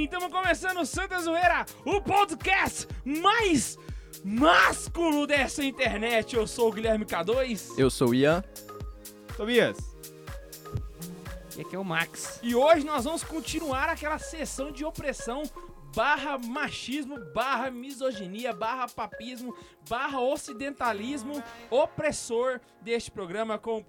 Sim, estamos começando o Santa Zoeira, o podcast mais másculo dessa internet. Eu sou o Guilherme K2. Eu sou o Ian. Tobias. E aqui é o Max. E hoje nós vamos continuar aquela sessão de opressão barra machismo, barra misoginia, barra papismo, barra ocidentalismo opressor deste programa com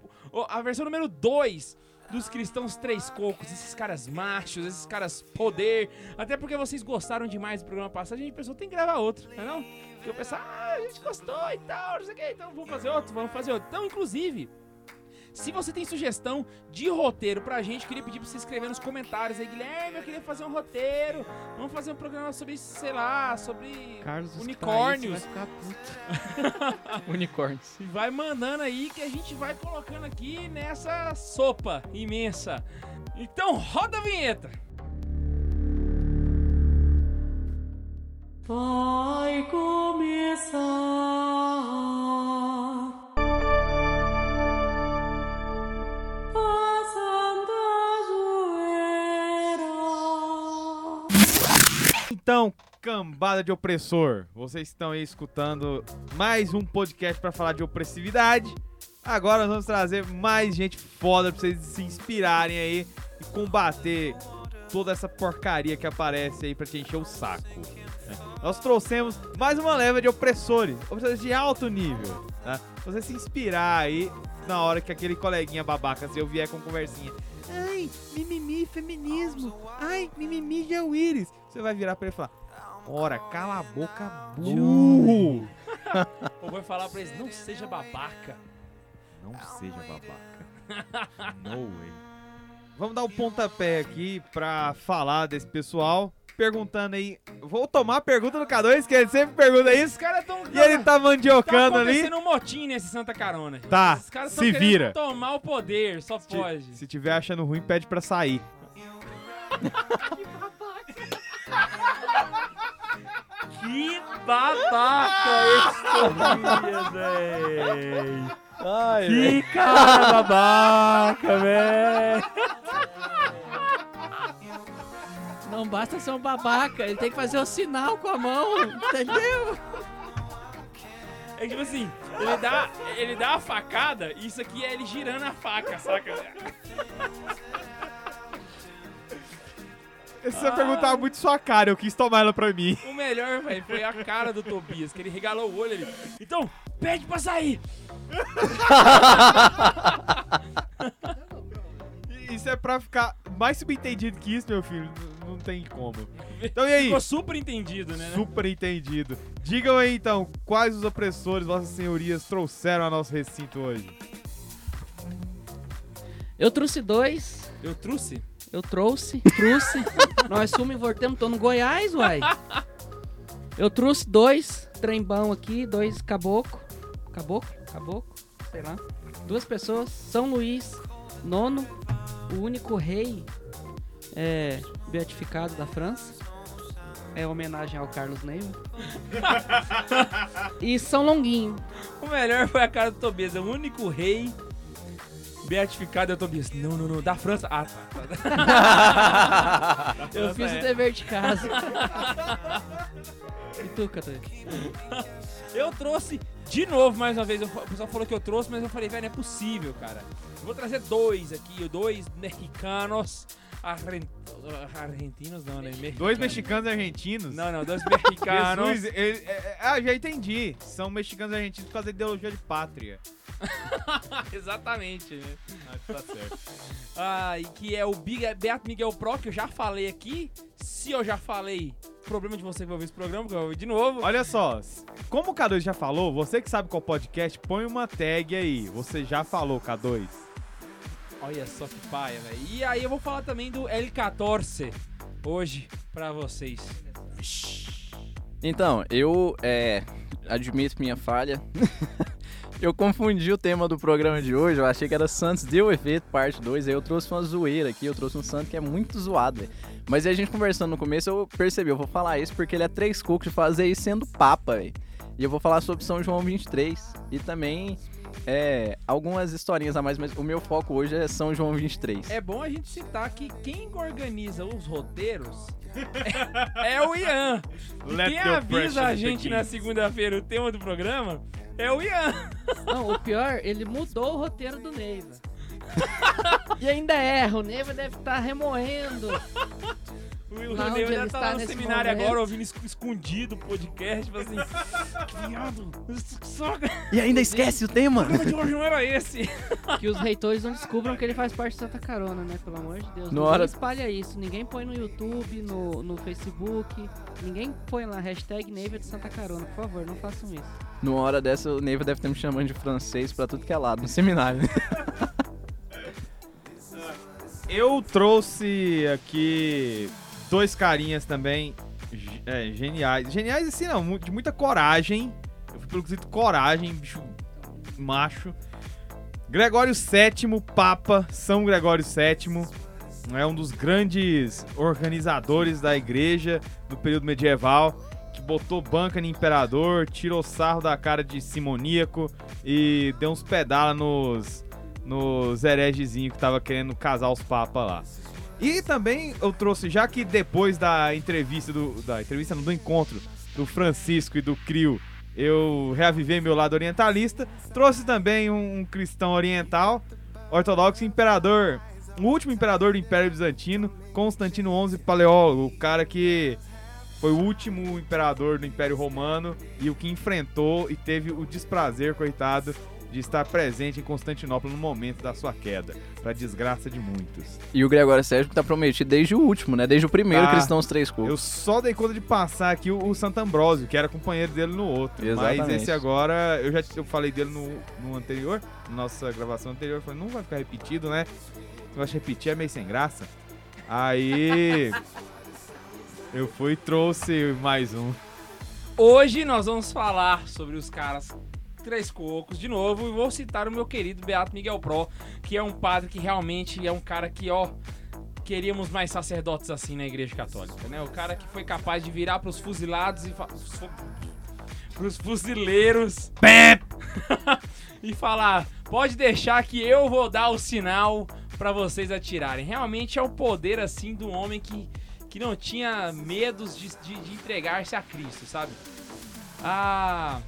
a versão número 2 dos cristãos três cocos, esses caras machos, esses caras poder. Até porque vocês gostaram demais do programa passado, a gente pensou, tem que gravar outro, não é não? Porque o pessoal, ah, a gente gostou e tal, não sei o que, então vamos fazer outro, vamos fazer outro. Então, inclusive, se você tem sugestão de roteiro pra gente, queria pedir pra você escrever nos comentários aí, Guilherme, eu queria fazer um roteiro. Vamos fazer um programa sobre, sei lá, sobre Carlos unicórnios. Vai ficar unicórnios. Vai mandando aí que a gente vai colocando aqui nessa sopa imensa. Então roda a vinheta. Vai começar. Então, cambada de opressor, vocês estão aí escutando mais um podcast pra falar de opressividade. Agora nós vamos trazer mais gente foda pra vocês se inspirarem aí e combater toda essa porcaria que aparece aí pra te encher o saco. né? Nós trouxemos mais uma leva de opressores, opressores de alto nível, tá? Pra você se inspirar aí na hora que aquele coleguinha babaca seu vier com conversinha. Ai, mimimi, feminismo. Ai, mimimi Willis. Você vai virar pra ele e falar: Ora, cala a boca, burro. Ou vai falar pra eles, não seja babaca. Não seja babaca. No way. Vamos dar um pontapé aqui pra falar desse pessoal. Perguntando aí. Vou tomar a pergunta do K2, que ele sempre pergunta isso. caras tão... E ele tá Tá mandiocando ali. acontecendo um motim nesse Santa Carona. Tá, caras tão se vira. tomar o poder, só Se- pode. Se tiver achando ruim, pede pra sair. Que babaca esse Tobias, véi. Ai, Que cara babaca, véi. Não basta ser um babaca, ele tem que fazer o sinal com a mão, entendeu? É tipo assim, ele dá, ele dá a facada e isso aqui é ele girando a faca, saca? Você perguntava muito sua cara, eu quis tomar ela pra mim. O melhor, velho, foi a cara do Tobias, que ele regalou o olho ali. Então, pede pra sair. Isso é pra ficar mais subentendido que isso, meu filho. Não tem como. Então e aí? Ficou super entendido, né? Super entendido. Digam aí então, quais os opressores vossas senhorias trouxeram ao nosso recinto hoje? Eu trouxe dois, Eu trouxe? eu trouxe, trouxe. Nós e voltamos, tô no Goiás, uai. Eu trouxe dois trembão aqui, dois caboclo. Caboclo? Caboclo? Sei lá. Duas pessoas, São Luís, nono, o único rei é, beatificado da França. É homenagem ao Carlos Neiva. e São Longuinho. O melhor foi a cara do Tobias, é o único rei beatificado é o Tobias. Não, não, não, da França. Ah, tá. tá. Eu fiz o dever de casa. e tu, Catu? Eu trouxe de novo, mais uma vez. O pessoal falou que eu trouxe, mas eu falei, velho, não é possível, cara. Eu vou trazer dois aqui, dois mexicanos. Argentinos não, né? Mexicanos. Dois mexicanos argentinos? Não, não, dois mexicanos. Jesus, ele- é- é- ah, já entendi. São mexicanos argentinos por causa da ideologia de pátria. Exatamente, né? Ah, tá certo. Ah, e que é o Big- Beato Miguel Pro, que eu já falei aqui. Se eu já falei, problema de você que vai ouvir esse programa, que eu vou ouvir de novo. Olha só, como o K2 já falou, você que sabe qual podcast, põe uma tag aí. Você já falou, K2. Olha só que paia, velho. E aí eu vou falar também do L14 hoje pra vocês. Então, eu é, admito minha falha. eu confundi o tema do programa de hoje. Eu achei que era Santos deu efeito, parte 2. Aí eu trouxe uma zoeira aqui. Eu trouxe um Santos que é muito zoado, velho. Mas a gente conversando no começo, eu percebi, eu vou falar isso porque ele é três cocos de fazer isso sendo papa, velho. E eu vou falar sobre São João 23. E também é, algumas historinhas a mais, mas o meu foco hoje é São João 23. É bom a gente citar que quem organiza os roteiros é, é o Ian. E Let quem avisa a gente na segunda-feira o tema do programa é o Ian. Não, o pior, ele mudou o roteiro do Neiva. e ainda erra, o Neiva deve estar remoendo. O Lá onde Neiva ele já está tá lá no seminário momento. agora, ouvindo es- escondido o podcast, tipo assim, que viado, só que E ainda esquece o tema! o programa de hoje não era esse. Que os reitores não descubram que ele faz parte de Santa Carona, né? Pelo amor de Deus. No ninguém hora- espalha isso. Ninguém põe no YouTube, no, no Facebook. Ninguém põe lá hashtag Neiva de Santa Carona. Por favor, não façam isso. Numa hora dessa, o Neiva deve estar me chamando de francês pra tudo que é lado, no seminário. Eu trouxe aqui dois carinhas também é, geniais. Geniais assim não, de muita coragem. Eu fui pelo quesito coragem, bicho macho. Gregório VII, Papa São Gregório VII, é um dos grandes organizadores da igreja no período medieval, que botou banca no imperador, tirou sarro da cara de simoníaco e deu uns pedala nos, nos heregezinhos que tava querendo casar os papas lá. E também eu trouxe, já que depois da entrevista do. Da entrevista, não, do encontro do Francisco e do Crio, eu reavivei meu lado orientalista, trouxe também um, um cristão oriental, ortodoxo, imperador, o último imperador do Império Bizantino, Constantino XI Paleólogo, o cara que foi o último imperador do Império Romano e o que enfrentou e teve o desprazer, coitado, de estar presente em Constantinopla no momento da sua queda, pra desgraça de muitos. E o Gregório Sérgio tá prometido desde o último, né? Desde o primeiro Tá. Cristãos Três Eu Cocos. só dei conta de passar aqui o, o Santo Ambrósio, que era companheiro dele no outro. Mas Exatamente. esse agora, eu já eu falei dele no, no anterior, na nossa gravação anterior, eu falei, não vai ficar repetido, né? Eu acho que repetir é meio sem graça. Aí. eu fui e trouxe mais um. Hoje nós vamos falar sobre os caras Três Cocos de novo e vou citar o meu querido Beato Miguel Pro, que é um padre que realmente é um cara que, ó, queríamos mais sacerdotes assim na Igreja Católica, né? O cara que foi capaz de virar pros fuzilados e fa... pros fuzileiros e falar: "Pode deixar que eu vou dar o sinal pra vocês atirarem". Realmente é o poder assim do homem que que não tinha medos de, de, de entregar-se a Cristo, sabe? Ah.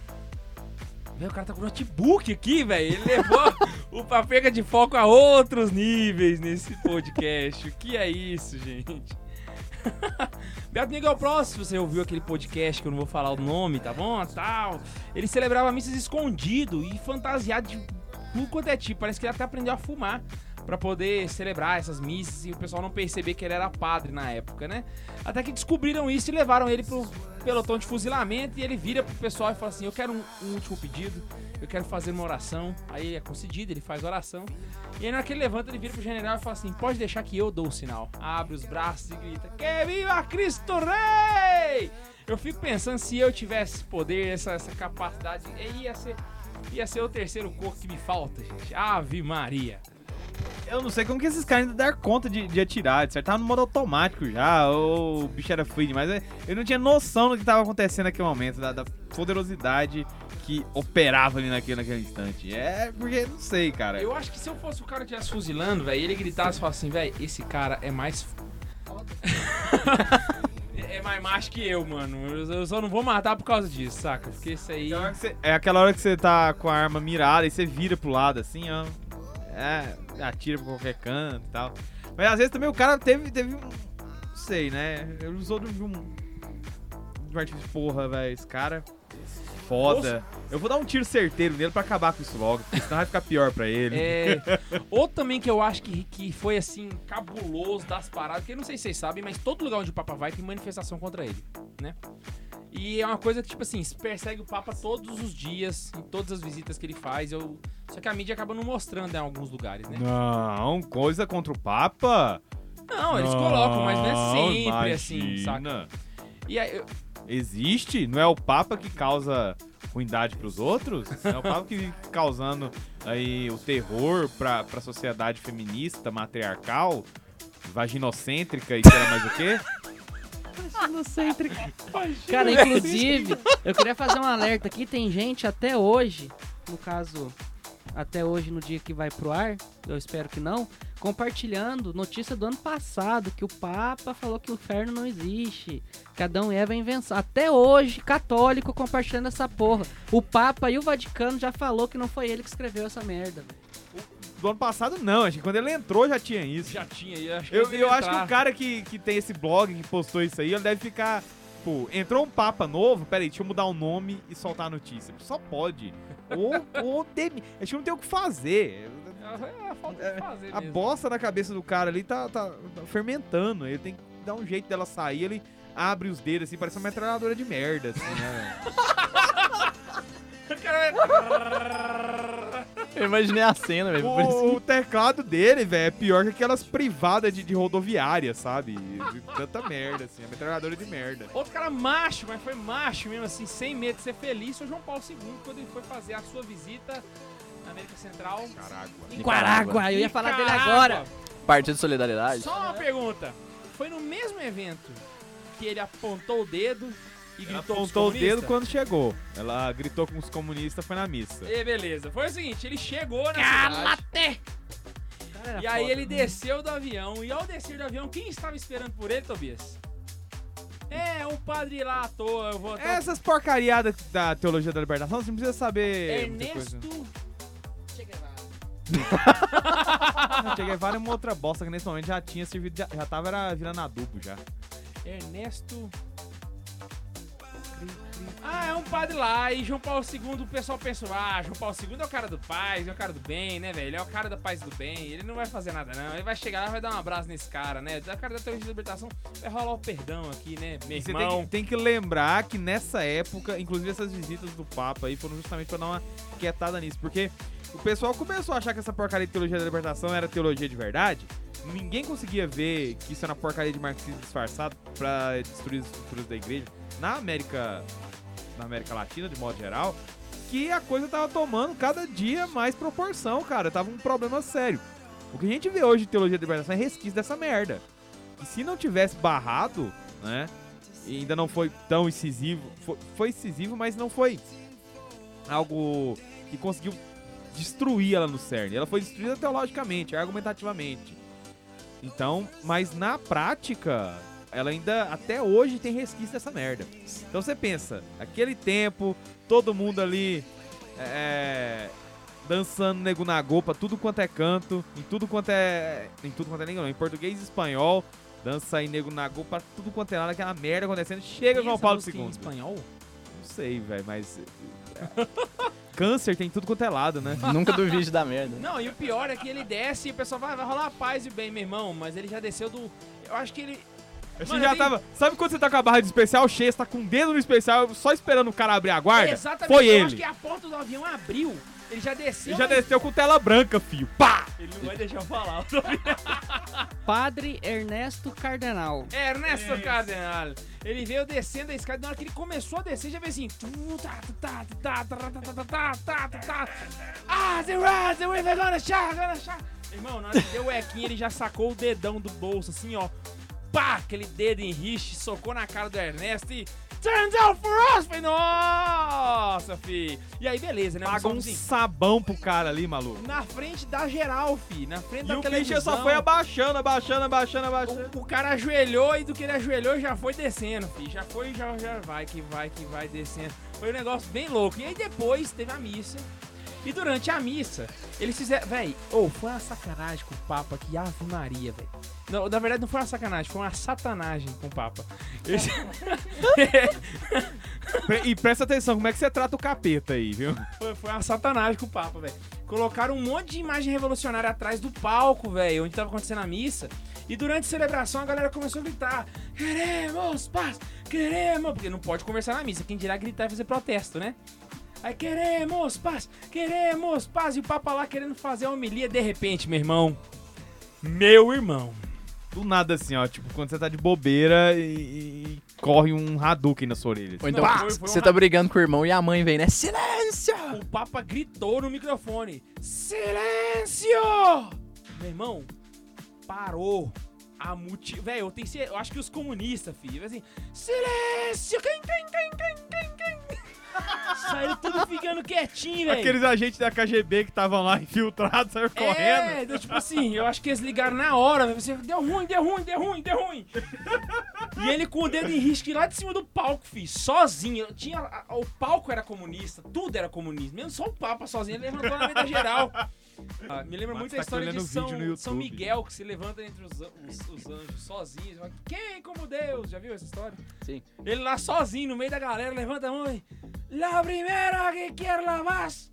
Velho, o cara tá com notebook aqui, velho. Ele levou o papega de foco a outros níveis nesse podcast. O que é isso, gente? Beato Miguel Pro, se você ouviu aquele podcast que eu não vou falar o nome, tá bom? Tal. Ele celebrava missas escondido e fantasiado de tudo quanto é tipo. Parece que ele até aprendeu a fumar pra poder celebrar essas missas e o pessoal não perceber que ele era padre na época, né? Até que descobriram isso e levaram ele pro pelotão de fuzilamento e ele vira pro pessoal e fala assim: Eu quero um, um último pedido, eu quero fazer uma oração. Aí é concedido, ele faz oração. E aí na hora que ele levanta, ele vira pro general e fala assim: Pode deixar que eu dou o sinal. Abre os braços e grita: Que viva Cristo Rei! Eu fico pensando se eu tivesse esse poder, essa, essa capacidade, ia ser, ia ser o terceiro corpo que me falta, gente. Ave Maria. Eu não sei como que esses caras ainda deram conta de, de atirar, de certo? Tava no modo automático já, ou o bicho era free demais. mas Eu não tinha noção do que tava acontecendo naquele momento, da, da poderosidade que operava ali naquele, naquele instante. É, porque, não sei, cara. Eu acho que se eu fosse o cara que estivesse fuzilando, velho, ele gritasse e falasse assim, velho, esse cara é mais. é mais macho que eu, mano. Eu, só não vou matar por causa disso, saca? Porque isso aí. Que você- é aquela hora que você tá com a arma mirada e você vira pro lado assim, ó. É, atira pra qualquer canto e tal. Mas às vezes também o cara teve, teve um. Não sei, né? Ele usou de um. De um artifício, porra, velho. Esse cara. Foda. Eu vou dar um tiro certeiro nele pra acabar com isso logo, porque senão vai ficar pior pra ele. É. Outro também que eu acho que, que foi assim, cabuloso das paradas, porque eu não sei se vocês sabem, mas todo lugar onde o Papa vai tem manifestação contra ele, né? E é uma coisa que, tipo assim, se persegue o Papa todos os dias, em todas as visitas que ele faz. Eu... Só que a mídia acaba não mostrando em alguns lugares, né? Não, coisa contra o Papa? Não, eles colocam, mas não é sempre assim, imagina. saca? E aí, eu- Existe? Não é o Papa que causa ruindade pros outros? Não é o Papa que fica causando aí o terror pra, pra sociedade feminista, matriarcal, vaginocêntrica e sei lá mais o quê? Cara, inclusive, eu queria fazer um alerta aqui. Tem gente até hoje, no caso, até hoje no dia que vai pro ar, eu espero que não, compartilhando notícia do ano passado, que o Papa falou que o inferno não existe, que Adão e Eva é invenção. Até hoje, católico compartilhando essa porra. O Papa e o Vaticano já falou que não foi ele que escreveu essa merda, velho. Do ano passado, não. Acho que quando ele entrou já tinha isso. Já tinha, eu acho que Eu, eu acho que o cara que, que tem esse blog, que postou isso aí, ele deve ficar. Pô, entrou um Papa novo, peraí, deixa eu mudar o nome e soltar a notícia. Só pode. Ou, ou demi... Acho que não tem o que fazer. É, é de fazer A mesmo. bosta na cabeça do cara ali tá, tá- tá fermentando. Ele tem que dar um jeito dela sair. Ele abre os dedos assim, parece uma metralhadora de merda, assim, né? Eu imaginei a cena, velho. o, o teclado dele, velho, é pior que aquelas privadas de, de rodoviária, sabe? De tanta merda, assim. É metralhadora de merda. Outro cara macho, mas foi macho mesmo, assim, sem medo de ser feliz, foi o João Paulo II, quando ele foi fazer a sua visita na América Central. Caraca. Nicarágua, eu ia falar dele agora. Partido de Solidariedade. Só uma pergunta. Foi no mesmo evento que ele apontou o dedo e Ela gritou com os apontou o dedo quando chegou. Ela gritou com os comunistas, foi na missa. E beleza. Foi o seguinte, ele chegou na cidade Calate! e aí ele desceu do avião. E ao descer do avião, quem estava esperando por ele, Tobias? É, um padre lá à toa. Eu vou. Essas porcariadas da teologia da libertação, você não precisa saber. Ernesto... Che Guevara é uma outra bosta que nesse momento já tinha servido, já, já tava era virando adubo já. Ernesto. Ah, é um padre lá, e João Paulo II, o pessoal pensou, ah, João Paulo II é o cara do paz, é o cara do bem, né, velho? Ele é o cara da paz e do bem, ele não vai fazer nada, não. Ele vai chegar lá, vai dar um abraço nesse cara, né? O cara da teoria de libertação vai rolar o perdão aqui, né, meu você tem irmão? que, tem que lembrar que nessa época, inclusive essas visitas do Papa aí foram justamente pra dar uma quietada nisso, porque o pessoal começou a achar que essa porcaria de teologia da libertação era teologia de verdade. Ninguém conseguia ver que isso era uma porcaria de marxismo disfarçado pra destruir as estruturas da igreja na América, na América Latina, de modo geral, que a coisa tava tomando cada dia mais proporção, cara. Tava um problema sério. O que a gente vê hoje de teologia da libertação é resquício dessa merda. E se não tivesse barrado, né? E ainda não foi tão incisivo. Foi, foi incisivo, mas não foi algo que conseguiu destruir ela no CERN. Ela foi destruída teologicamente, argumentativamente. Então, mas na prática, ela ainda até hoje tem resquício dessa merda. Então você pensa, aquele tempo, todo mundo ali é, dançando nego na gopa, tudo quanto é canto, em tudo quanto é. Em tudo quanto é língua, não, em português e espanhol. Dança aí nego na gopa, tudo quanto é nada, aquela merda acontecendo. Chega João Paulo Em II. espanhol? Não sei, velho, mas. é, Câncer tem tudo quanto é lado, né? Nunca duvide da merda. Não, e o pior é que ele desce e o pessoal vai, vai rolar a paz e o bem, meu irmão, mas ele já desceu do... Eu acho que ele... Você já tava. Sabe quando você tá com a barra de especial cheia, você tá com o dedo no especial, só esperando o cara abrir a guarda? Exatamente, Foi eu ele. acho que a porta do avião abriu. Ele já desceu. Ele já desceu com tela branca, filho. Pá! Ele não vai deixar eu falar. Padre Ernesto Cardenal. É, Ernesto Isso. Cardenal. Ele veio descendo a escada. Na hora que ele começou a descer, já veio assim. Ah, the rise, the wave, gonna shot, gonna shot. Irmão, na hora que deu o ele já sacou o dedão do bolso, assim, ó. Pá, aquele dedo em riche, socou na cara do Ernesto e... Turns out for us! Falei, nossa, fi. E aí, beleza, né? Pagou um sabão pro cara ali, maluco. na frente da geral, fi. Na frente E da o televisão. bicho só foi abaixando, abaixando, abaixando, abaixando. O, o cara ajoelhou e do que ele ajoelhou já foi descendo, filho. Já foi, já, já vai, que vai, que vai descendo. Foi um negócio bem louco. E aí depois teve a missa. E durante a missa, eles fizeram. Véi, ou foi uma sacanagem com o Papa que Ave Maria, velho. Não, na verdade não foi uma sacanagem, foi uma satanagem com o Papa. Eles- E presta atenção, como é que você trata o capeta aí, viu? Foi, foi uma satanagem com o Papa, velho. Colocaram um monte de imagem revolucionária atrás do palco, velho, onde tava acontecendo a missa. E durante a celebração a galera começou a gritar: Queremos paz, queremos. Porque não pode conversar na missa, quem dirá gritar e fazer protesto, né? Aí queremos paz, queremos paz. E o Papa lá querendo fazer a homilia de repente, meu irmão. Meu irmão. Do nada assim, ó, tipo, quando você tá de bobeira e, e corre um Hadouken na sua orelha. Ou então, Não, foi- foi você um tá brigando com o irmão e a mãe vem, né? Silêncio! O Papa gritou no microfone: Silêncio! Meu irmão, parou a multi... Velho, eu tenho eu acho que os comunistas, filho, assim, silêncio! Quem, quem, quem, quem, quem, quem? Saíram tudo ficando quietinho, velho. Aqueles agentes da KGB que estavam lá infiltrados saíram correndo. É, então, tipo assim, eu acho que eles ligaram na hora, velho. Você deu ruim, deu ruim, deu ruim, deu ruim. E ele com o dedo em risco lá de cima do palco, fiz, sozinho. Tinha, o palco era comunista, tudo era comunista. Mesmo só o Papa sozinho, ele levantou na meta geral. Ah, me lembra muito tá a história de São, São. Miguel, que se levanta entre os, os- os anjos sozinho. Fala, Quem como Deus? Já viu essa história? Sim. Ele lá sozinho, no meio da galera, levanta a mão e... La primera que quer la más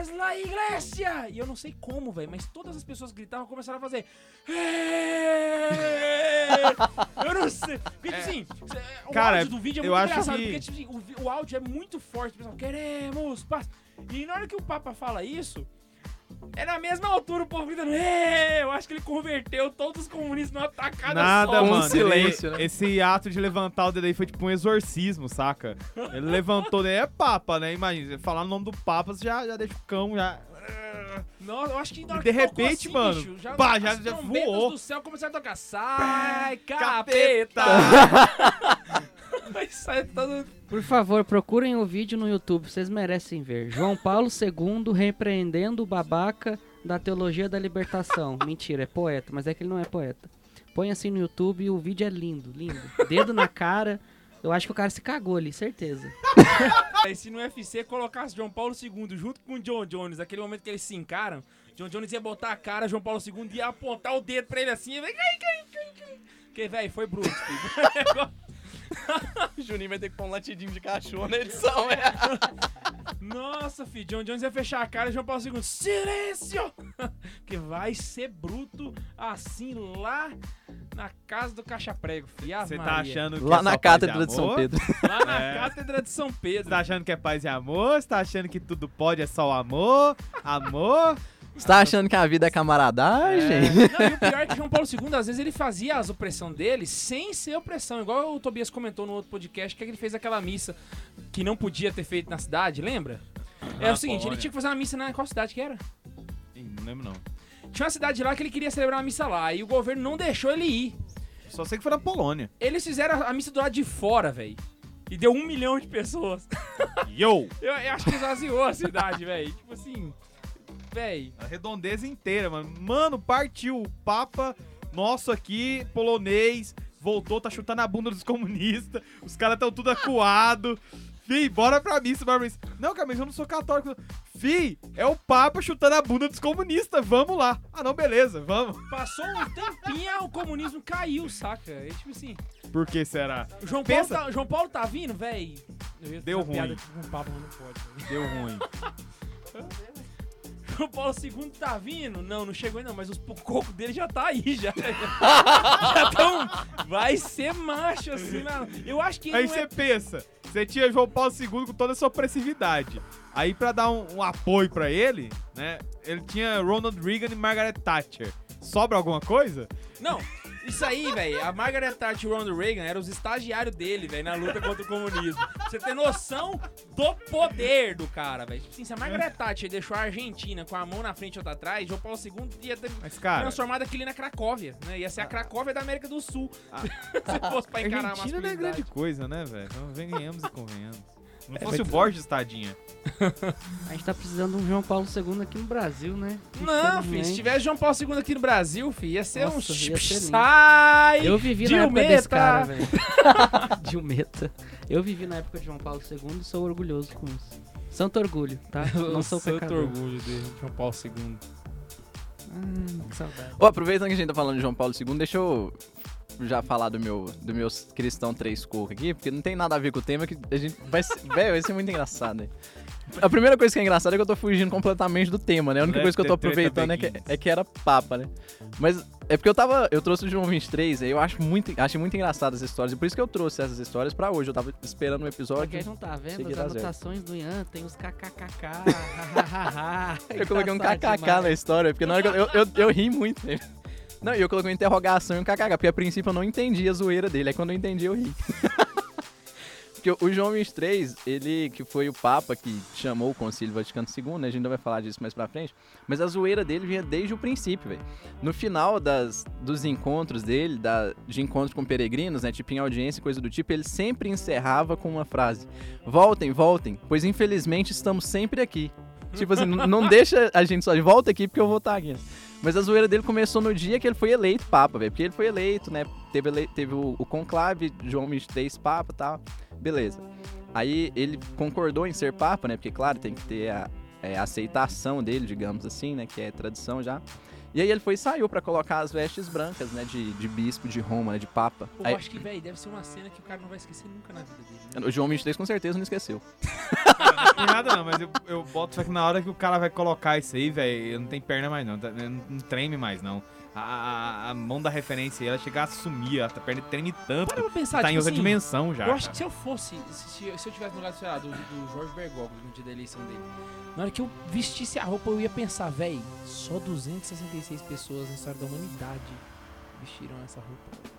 es la iglesia! E eu não sei como, velho, mas todas as pessoas gritavam e começaram a fazer... "Ê!" Eu não sei. Porque, tipo assim, o Cara, áudio do vídeo é eu muito acho engraçado. que- Porque, tipo assim, o, o áudio é muito forte. O pessoal, queremos paz. E na hora que o Papa fala isso... É na mesma altura o povo gritando! Eu acho que ele converteu todos os comunistas numa tacada Nada, só. Mano. silêncio, ele- né? Esse ato de levantar o dedo aí foi tipo um exorcismo, saca? Ele levantou, né? É papa, né? Imagina, você falar o nome do papa, você já, já deixa o cão já. Nossa, eu acho que na hora De repente, assim, mano, bicho, já, pá, já- as já voou. do céu começaram a tocar. Sai, capeta! capeta! Vai sair todo... Por favor, procurem o vídeo no YouTube, vocês merecem ver. João Paulo II repreendendo o babaca da teologia da libertação. Mentira, é poeta, mas é que ele não é poeta. Põe assim no YouTube e o vídeo é lindo, lindo. Dedo na cara. Eu acho que o cara se cagou ali, certeza. Aí se no UFC colocasse João Paulo II junto com o John Jones, aquele momento que eles se encaram, John Jones ia botar a cara, João Paulo II ia apontar o dedo pra ele assim, e vai cai, cai, cai, cai. Porque, velho, foi bruto, filho. O Juninho vai ter que pôr um latidinho de cachorro na edição, é. Nossa, filho, John Jones ia fechar a cara e João Paulo II, silêncio! que vai ser bruto assim lá na casa do Caixa Prego, filho. Você tá achando que Lá é na cátedra de São? Pedro. Lá na É. cátedra de São Você Pedro. tá achando que é paz e amor? Você tá achando que tudo pode é só o amor? Amor? Você tá achando que a vida é camaradagem? Não, e o pior é que João Paulo II, às vezes, ele fazia as opressão dele sem ser opressão. Igual o Tobias comentou no outro podcast, que ele fez aquela missa que não podia ter feito na cidade, lembra? é Ah, o seguinte, ele tinha que fazer uma missa na... Qual cidade que era? Não lembro não. Tinha uma cidade lá que ele queria celebrar uma missa lá, e o governo não deixou ele ir. Só sei que foi na Polônia. Eles fizeram a missa do lado de fora, velho. E deu um milhão de pessoas. Yo! Eu, eu acho que esvaziou a cidade, velho. Tipo assim, velho. A redondeza inteira, mano. Mano, partiu. O Papa nosso aqui, polonês, voltou, tá chutando a bunda dos comunistas. Os caras tão tudo acuado. Fih, bora pra missa, bora pra missa. Não, cara, mas eu não sou católico. Fih, é o Papa chutando a bunda dos comunistas. Vamos lá. Ah, não, beleza, vamos. Passou um tempinho, o comunismo caiu, saca? E, tipo assim, Por que será? o João Paulo, Pensa- tá, João Paulo tá vindo, velho. Deu ruim. Piada com o papo, mas não pode. Deu ruim. João Paulo II tá vindo? Não, não chegou ainda, não, mas os cocos dele já tá aí, já. já tão... Vai ser macho, assim, mano. Eu acho que Aí você é... pensa, você tinha João Paulo II com toda essa opressividade. Aí pra dar um, um apoio pra ele, né, ele tinha Ronald Reagan e Margaret Thatcher. Sobra alguma coisa? Não, isso aí, velho, a Margaret Thatcher e o Ronald Reagan eram os estagiários dele, velho, na luta contra o comunismo. Pra Você ter noção do poder do cara, velho. Tipo assim, se a Margaret Thatcher deixou a Argentina com a mão na frente e outra atrás, João Paulo II ia ter Mas, cara, transformado aquilo na Cracóvia, né? Ia ser a Cracóvia da América do Sul. Ah. se fosse pra encarar a Argentina não é grande coisa, né, velho? Então, venhamos e convenhamos. Não É, fosse o Borges, tadinha. A gente tá precisando de um João Paulo II aqui no Brasil, né? Não, filho, se tivesse João Paulo II aqui no Brasil, filho, ia ser Nossa, um... ia ser. Sai! Eu vivi na época desse cara, velho. Dilmeta. Eu vivi na época de João Paulo II e sou orgulhoso com isso. Santo orgulho, tá? Não sou Santo pecador. orgulho de João Paulo II. Ah, que saudade. Ô, aproveitando que a gente tá falando de João Paulo II, deixa eu já falar do meu, do meu cristão três cocos aqui, porque não tem nada a ver com o tema que a gente vai ser, velho, vai ser muito engraçado. hein? A primeira coisa que é engraçada é que eu tô fugindo completamente do tema, né? A única Deve coisa que eu tô aproveitando é que, é que era papa, né? Mas é porque eu tava. Eu trouxe o João 23, aí eu acho muito, achei muito engraçado essas histórias. E por isso que eu trouxe essas histórias pra hoje. Eu tava esperando um episódio. quem não tá vendo, as zero. anotações do Ian tem os kkkk. Eu coloquei um kkk demais. na história, porque na hora que eu, eu, eu, eu ri muito. né? Não, e eu coloquei uma interrogação e um kkk, porque a princípio eu não entendi a zoeira dele. Aí quando eu entendi, eu ri. Porque o João 23, ele que foi o Papa que chamou o Concílio Vaticano II, né? A gente ainda vai falar disso mais pra frente. Mas a zoeira dele vinha desde o princípio, velho. No final das, dos encontros dele, da, de encontros com peregrinos, né? Tipo em audiência e coisa do tipo, ele sempre encerrava com uma frase: Voltem, voltem, pois infelizmente estamos sempre aqui. Tipo assim, não deixa a gente só. Volta aqui porque eu vou estar aqui. Mas a zoeira dele começou no dia que ele foi eleito Papa, velho. Porque ele foi eleito, né? Teve, ele- teve o, o conclave, João 23 Papa e tal. Beleza. Aí ele concordou em ser Papa, né? Porque, claro, tem que ter a é, aceitação dele, digamos assim, né? Que é tradição já. E aí ele foi e saiu pra colocar as vestes brancas, né? De, de bispo de Roma, né? De Papa. Pô, Aí- eu acho que, velho, deve ser uma cena que o cara não vai esquecer nunca na vida dele. né? o João 23 com certeza não esqueceu. Não nada não, mas eu, eu boto fé que na hora que o cara vai colocar isso aí, velho, não tem perna mais não, não, não treme mais não. A, a- mão da referência ela chega a sumir, a perna treme tanto, Para pra pensar, tá em tipo outra assim, dimensão já. Eu acho cara. que se eu fosse, se, se eu se eu tivesse no lugar, sei lá, do, do Jorge Bergoglio no dia da eleição dele, na hora que eu vestisse a roupa, eu ia pensar, véi, só 266 pessoas na história da humanidade vestiram essa roupa.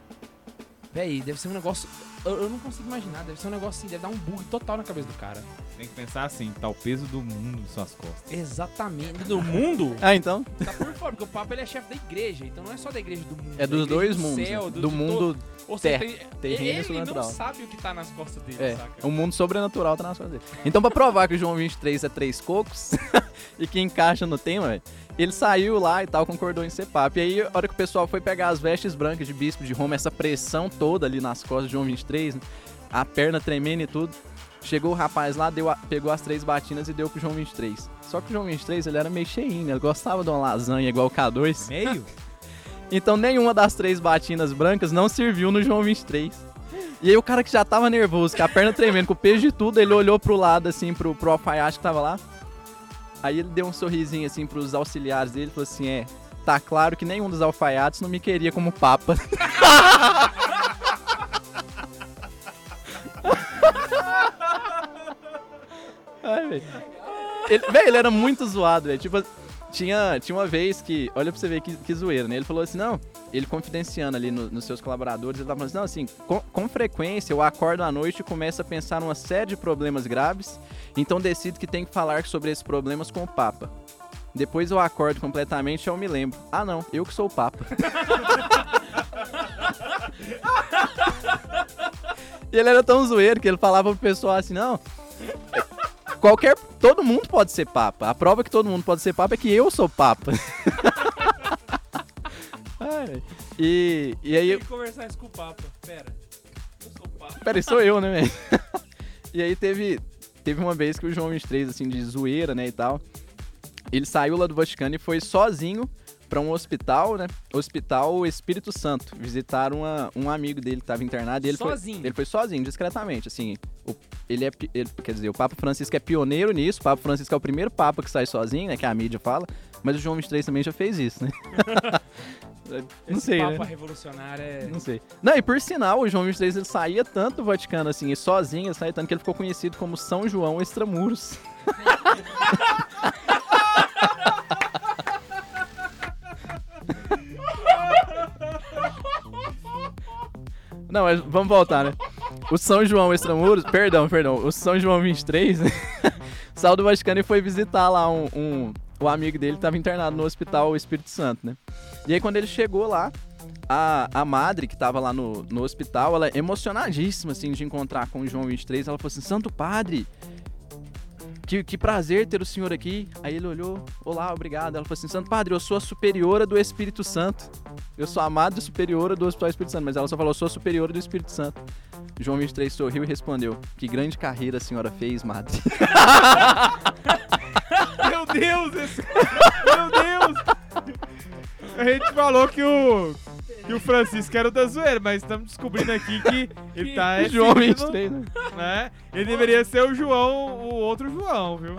Véi, deve ser um negócio. Eu, eu não consigo imaginar, deve ser um negócio assim, deve dar um bug total na cabeça do cara. Tem que pensar assim, tá o peso do mundo em suas costas. Exatamente. Do mundo? Ah, então? Tá por fora, porque o Papa ele é chefe da igreja, então não é só da igreja do mundo. É dos igreja dois do mundos. Céu, né? do, do mundo. todo- Ou seja, tem- e ele não sobrenatural. sabe o que tá nas costas dele, É, saca? o mundo sobrenatural tá nas costas dele. Então, pra provar que o João 23 é três cocos e que encaixa no tema, velho, ele saiu lá e tal, concordou em ser papa. E aí, a hora que o pessoal foi pegar as vestes brancas de bispo de Roma, essa pressão toda ali nas costas de João 23, né, a perna tremendo e tudo, chegou o rapaz lá, deu a- pegou as três batinas e deu pro João 23. Só que o João 23, ele era meio cheinho, né? Ele gostava de uma lasanha igual o K2. Meio? Então nenhuma das três batinas brancas não serviu no João 23. E aí o cara que já tava nervoso, com a perna tremendo, com o peso de tudo, ele olhou pro lado, assim, pro, pro alfaiate que tava lá. Aí ele deu um sorrisinho, assim, pros auxiliares dele, falou assim, é, tá claro que nenhum dos alfaiates não me queria como papa. Ai, velho. Ele, ele era muito zoado, velho. Tipo, tinha, tinha uma vez que. Olha pra você ver que, que zoeira, né? Ele falou assim: não, ele confidenciando ali no- nos seus colaboradores, ele tava falando assim: não, assim, com, com frequência eu acordo à noite e começo a pensar numa série de problemas graves, então decido que tenho que falar sobre esses problemas com o Papa. Depois eu acordo completamente e eu me lembro: ah, não, eu que sou o Papa. E ele era tão zoeiro que ele falava pro pessoal assim: não, qualquer. Todo mundo pode ser papa. A prova que todo mundo pode ser papa é que eu sou papa. Ai, e, e aí. Tem que conversar isso com o Papa. Pera. Eu sou o Papa. Peraí, sou eu, né, velho? e aí teve, teve uma vez que o João 23, assim, de zoeira, né, e tal. Ele saiu lá do Vaticano e foi sozinho pra um hospital, né? Hospital Espírito Santo. Visitar uma, um amigo dele que tava internado. E ele Sozinho? Foi, ele foi sozinho, discretamente, assim. O- ele é, ele- quer dizer, o Papa Francisco é pioneiro nisso. O Papa Francisco é o primeiro Papa que sai sozinho, né? Que a mídia fala. Mas o João 23 também já fez isso, né? Não Esse sei, Papa né? revolucionário é. Não sei. Não, e por sinal, o João 23 ele saía tanto do Vaticano assim, e sozinho, ele saía tanto que ele ficou conhecido como São João Extramuros. Não, mas vamos voltar, né? O São João Extramuros, perdão, perdão, o São João 23 né? saiu do Vaticano e foi visitar lá um, um- o amigo dele estava internado no hospital Espírito Santo, né? E aí quando ele chegou lá, a, a madre que tava lá no, no hospital, ela é emocionadíssima, assim, de encontrar com o João 23. Ela falou assim, Santo Padre, que, que prazer ter o senhor aqui. Aí ele olhou, olá, obrigado. Ela falou assim, Santo Padre, eu sou a superiora do Espírito Santo. Eu sou a madre superiora do Hospital Espírito Santo. Mas ela só falou, eu sou a superiora do Espírito Santo. João 23 sorriu e respondeu, que grande carreira a senhora fez, madre. Meu Deus, esse... Meu Deus! A gente falou que o, que o Francisco era o da zoeira, mas estamos descobrindo aqui que ele tá é, João seguindo, 23, né? né? Ele deveria ser o João, o outro João, viu?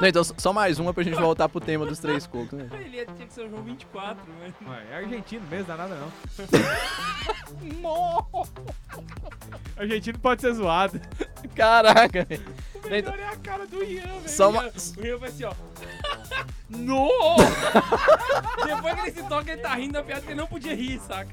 Não, então, só mais uma pra gente voltar pro tema dos três cocos, né? Ele ia- tinha que ser o João 24, né? Ué, é argentino mesmo, dá nada não. Argentino pode ser zoado. Caraca, velho. O melhor é a cara do Ian, velho. Só O uma- O Ian vai assim, ó. No! Depois que ele se toca, ele tá rindo da piada que ele não podia rir, saca?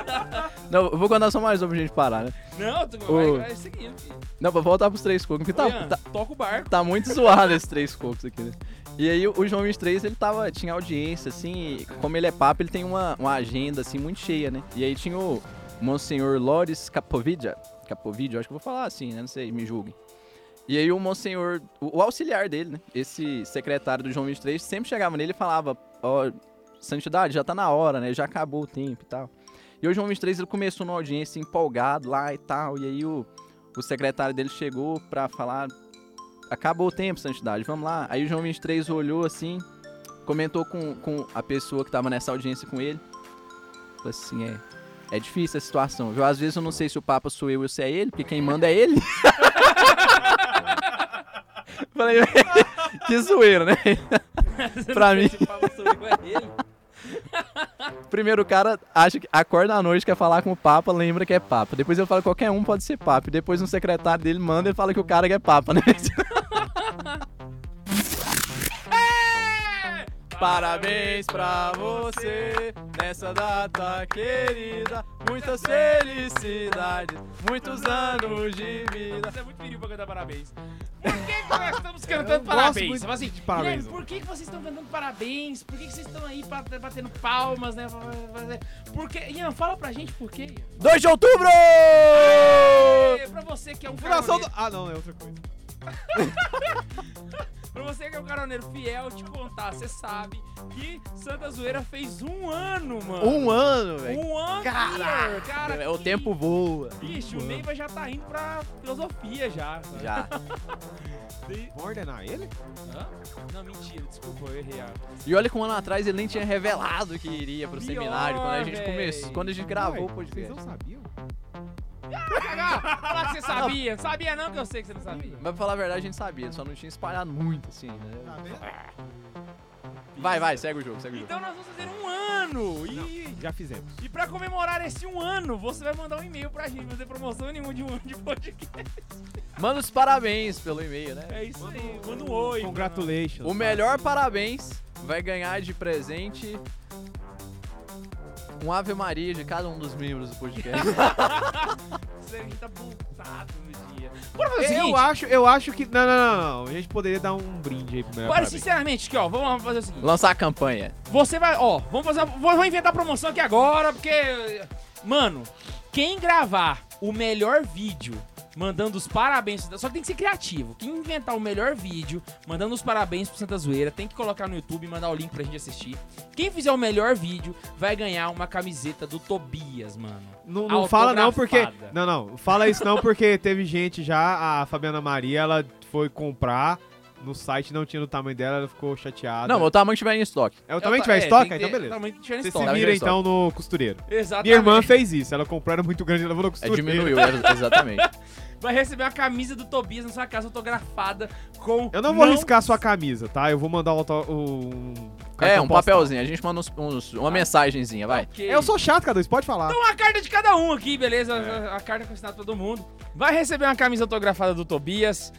Não, eu vou contar só mais uma pra gente parar, né? Não, tu Ô. vai, vai seguindo, filho. Não, pra voltar pros três cocos, porque tá, Ian, tá, Toca o barco. tá muito zoado esses três cocos aqui, né? E aí o o João 23, ele tava, tinha audiência, assim, e como ele é papo, ele tem uma, uma agenda, assim, muito cheia, né? E aí tinha o Monsenhor Loris Capovidia, Capovidia, eu acho que eu vou falar assim, né? Não sei, me julguem. E aí o Monsenhor, o, auxiliar dele, né? Esse secretário do João 23, sempre chegava nele e falava, ó, santidade, já tá na hora, né? Já acabou o tempo e tal. E o João 23, ele começou numa audiência empolgado lá e tal, e aí o, o secretário dele chegou pra falar, acabou o tempo, santidade, vamos lá. Aí o João 23 olhou assim, comentou com, com a pessoa que tava nessa audiência com ele. Falou assim, é, é difícil a situação, viu? Às vezes eu não sei se o Papa sou eu ou se é ele, porque quem manda é ele. Falei, que zoeira, né? pra mim. Primeiro o cara acha que acorda à noite, quer falar com o Papa, lembra que é Papa. Depois fala que qualquer um pode ser Papa. Depois um secretário dele manda e fala que o cara que é Papa, né? Parabéns pra você nessa data querida. Muitas felicidades, muitos anos de vida. Você é muito perigo pra cantar parabéns. Por que, que nós estamos cantando parabéns? muito assim, de parabéns, "Guilherme, por que, que vocês estão cantando parabéns? Por que, que vocês estão aí bat- batendo palmas, né? Por que... Ian, fala pra gente por quê. Ian. 2 de outubro! É, pra você que é um Fundação do... Ah, não, é outra coisa. pra você que é um caroneiro fiel, te contar, você sabe que Santa Zoeira fez um ano, mano. Um ano, velho. Um ano, Caraca, cara. o que- tempo voa. Bicho, o Neiva já tá indo pra filosofia já. sabe? Já. Vão ordenar ele? Hã? Não, mentira, desculpa, eu errei. a- E olha que um ano atrás ele nem tinha revelado que iria pro Pior, seminário quando a gente véi. começou, quando a gente gravou o podcast. Vocês não sabiam? Cagar! Falar que você sabia. Sabia não que eu sei que você não sabia. Mas pra falar a verdade a gente sabia, só não tinha espalhado muito assim, né? Tá? Vai, vai, segue o jogo, segue o jogo. Então nós vamos fazer um ano. E, Já fizemos. e pra comemorar esse um ano, você vai mandar um e-mail pra gente. Não tem promoção nenhuma de um ano de podcast. Manda os parabéns pelo e-mail, né? É isso aí. Manda um oi. Congratulations. O melhor parabéns vai ganhar de presente um Ave Maria de cada um dos membros do podcast. A tá voltado no dia. Bora fazer o seguinte. Eu acho, eu acho que. Não, não, não, não. A gente poderia dar um brinde aí pro melhor. Sinceramente, aqui, ó, vamos fazer o seguinte. Lançar a campanha. Você vai, ó, vamos fazer, vou, vou inventar promoção aqui agora, porque, mano, quem gravar o melhor vídeo mandando os parabéns, só que tem que ser criativo. Quem inventar o melhor vídeo mandando os parabéns pro Santa Zoeira, tem que colocar no YouTube e mandar o link pra gente assistir. Quem fizer o melhor vídeo vai ganhar uma camiseta do Tobias, mano. Não, não fala não porque. Não, não. Fala isso não porque teve gente já, a Fabiana Maria, ela foi comprar. No site não tinha no tamanho dela, ela ficou chateada. Não, o tamanho tiver em estoque. É o tamanho É, tiver tem estoque? que Então beleza. tamanho tiver em Você se estoque. Vira então no costureiro. Exatamente. Minha irmã fez isso. Ela comprou, era muito grande, ela levou no É, costureiro. diminuiu, é, exatamente. Vai receber uma camisa do Tobias na sua casa autografada com Eu não vou riscar sua camisa, tá? Eu vou mandar o... auto- o- um É, um postal. papelzinho. A gente manda uns- uns- uma mensagenzinha, vai. Ok. Eu sou chato, Cadu, pode falar. Então uma carta de cada um aqui, beleza? A, a carta com assinado todo mundo. Vai receber uma camisa autografada do Tobias.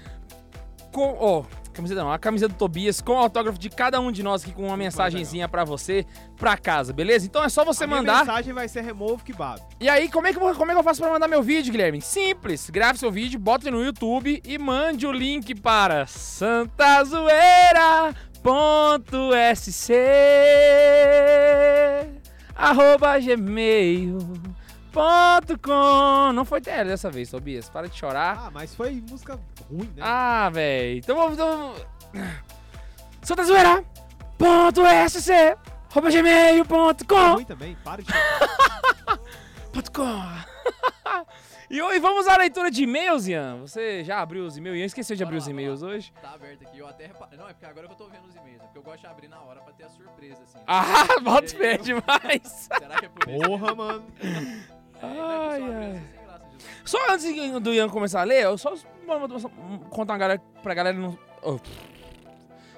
Com. Ó, camiseta não, a camisa do Tobias com autógrafo de cada um de nós aqui com uma mensagenzinha pra você, pra casa, beleza? Então é só você A mandar. mensagem vai ser remove kebab. E aí, como é, que, como é que eu faço pra mandar meu vídeo, Guilherme? Simples. Grave seu vídeo, bota no YouTube e mande o link para santazoeira.sc arroba gmail.com Não foi TL dessa vez, Tobias. Para de chorar. Ah, mas foi música ruim, né? Ah, véi. Então vamos... Então... santazoeira.sc arroba Foi gmail.com ruim também, para de .com. E hoje vamos à leitura de e-mails, Ian. Você já abriu os e-mails? Ian esqueceu de abrir os lá, e-mails hoje? Tá aberto aqui, eu até reparei. Não, é porque agora que eu tô vendo os e-mails, é porque eu gosto de abrir na hora pra ter a surpresa, assim. Ah, bota fé demais. Será que é por isso? Porra, mano. É, ter Ai, ai. Só antes do Ian começar a ler, eu só contar uma galera pra galera não. oh.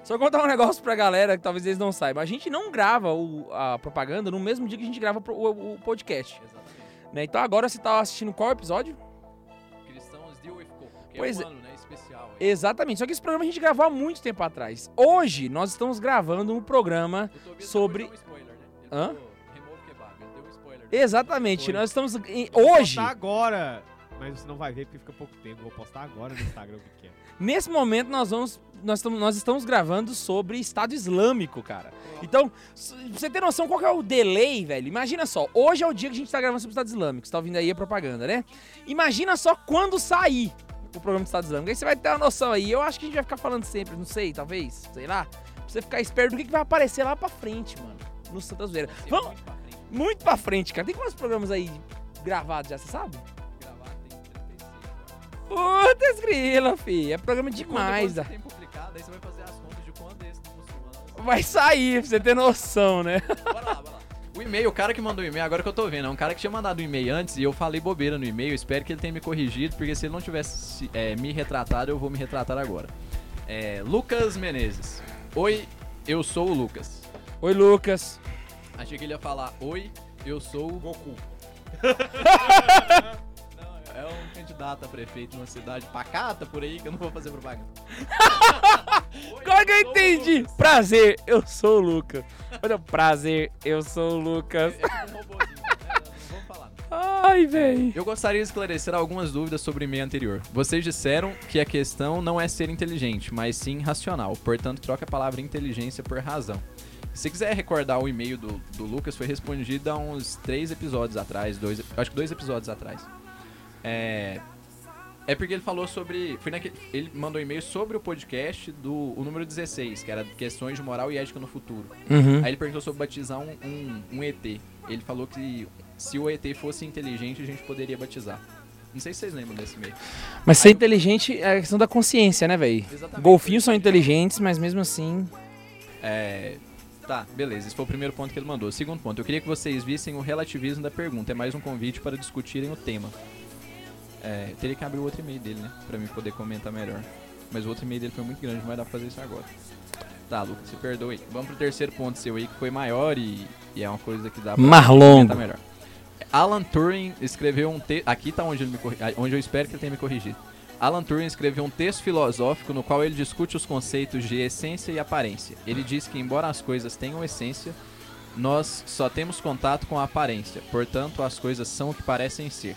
Só contar um negócio pra galera que talvez eles não saibam. A gente não grava o- a propaganda no mesmo dia que a gente grava o, o podcast. Né? Então agora você tá assistindo qual episódio? Cristãos deal with coke. Pois é é. um ano, né? Especial. hein? Exatamente. Só que esse programa a gente gravou há muito tempo atrás. Hoje nós estamos gravando um programa. Sobre- dar um spoiler, né? Hã? falou, Exatamente. Foi. Nós estamos em- hoje, postar agora. Mas você não vai ver porque fica pouco tempo. Vou postar agora no Instagram o que que é. nesse momento nós vamos nós estamos nós estamos gravando sobre Estado Islâmico, cara. Então, você ter noção qual que é o delay, velho? Imagina só, hoje é o dia que a gente tá gravando sobre Estado Islâmico. Você tá ouvindo aí a propaganda, né? Imagina só quando sair o programa do Estado Islâmico. Aí você vai ter uma noção aí. Eu acho que a gente vai ficar falando sempre, não sei, talvez, sei lá. Pra você ficar esperto do que, que vai aparecer lá pra frente, mano. No Santa Zoeira. Vamos muito pra frente. cara. Tem quantos programas aí gravados já, você sabe? Gravar tem 36. Putz, grila, fi. É programa quando demais. tem publicado, aí você vai fazer as contas de quando esse do muçulmano. Vai sair, pra você ter noção, né? Bora lá, bora lá. O e-mail, o cara que mandou o e-mail, agora que eu tô vendo, é um cara que tinha mandado um e-mail antes e eu falei bobeira no e-mail. Espero que ele tenha me corrigido, porque se ele não tivesse é, me retratado, eu vou me retratar agora. É, Lucas Menezes. Oi, eu sou o Lucas. Oi, Lucas. Achei que ele ia falar: Oi, eu sou o Goku. É um candidato a prefeito numa cidade pacata por aí que eu não vou fazer propaganda. Qual que eu entendi? Lucas. Prazer, eu sou o Lucas. Olha, prazer, eu sou o Lucas. É tipo um robôzinho, né? Ai, véi. Eu gostaria de esclarecer algumas dúvidas sobre o e-mail anterior. Vocês disseram que a questão não é ser inteligente, mas sim racional. Portanto, troca a palavra inteligência por razão. Se quiser recordar o e-mail do, do Lucas, foi respondido há uns três episódios atrás, dois, acho que dois episódios atrás. É, é porque ele falou sobre. Foi naquele, ele mandou um e-mail sobre o podcast do o número 16, que era questões de moral e ética no futuro. Uhum. Aí ele perguntou sobre batizar um, um, um ET. Ele falou que se o ET fosse inteligente, a gente poderia batizar. Não sei se vocês lembram desse e-mail. Mas ser inteligente é a questão da consciência, né? Exatamente. Golfinhos são inteligentes, mas mesmo assim. É. Tá, beleza. Esse foi o primeiro ponto que ele mandou. Segundo ponto, eu queria que vocês vissem o relativismo da pergunta. É mais um convite para discutirem o tema. É, teria que abrir o outro e-mail dele, né? Pra mim poder comentar melhor. Mas o outro e-mail dele foi muito grande, não vai dar pra fazer isso agora. Tá, Lucas, se perdoe. Vamos pro terceiro ponto seu aí, que foi maior e, e é uma coisa que dá pra Marlongo. comentar melhor. Alan Turing escreveu um texto. Aqui tá onde, ele me corri- ah, onde eu espero que ele tenha me corrigido. Alan Turing escreveu um texto filosófico no qual ele discute os conceitos de essência e aparência. Ele diz que, embora as coisas tenham essência, nós só temos contato com a aparência, portanto, as coisas são o que parecem ser.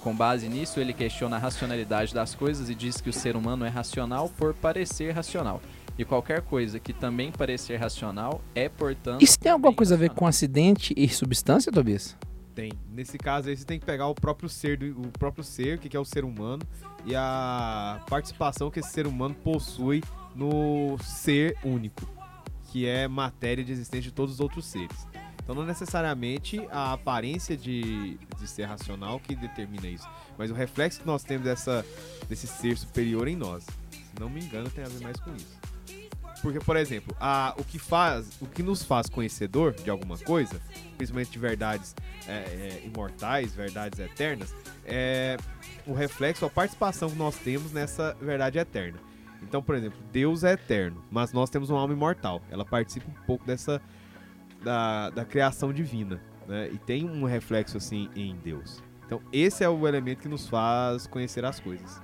Com base nisso, ele questiona a racionalidade das coisas e diz que o ser humano é racional por parecer racional. E qualquer coisa que também parecer racional é, portanto. Isso tem alguma coisa a ver racional. com acidente e substância, Tobias? Tem. Nesse caso aí, você tem que pegar o próprio ser, do, o próprio ser, que é o ser humano, e a participação que esse ser humano possui no ser único, que é matéria de existência de todos os outros seres. Então não necessariamente a aparência de, de ser racional que determina isso, mas o reflexo que nós temos dessa, desse ser superior em nós. Se não me engano, tem a ver mais com isso. Porque, por exemplo, a, o, que faz, o que nos faz conhecedor de alguma coisa, principalmente de verdades é, é, imortais, verdades eternas, é o reflexo, a participação que nós temos nessa verdade eterna. Então, por exemplo, Deus é eterno, mas nós temos uma alma imortal. Ela participa um pouco dessa da, da criação divina, né? E tem um reflexo assim em Deus. Então, esse é o elemento que nos faz conhecer as coisas.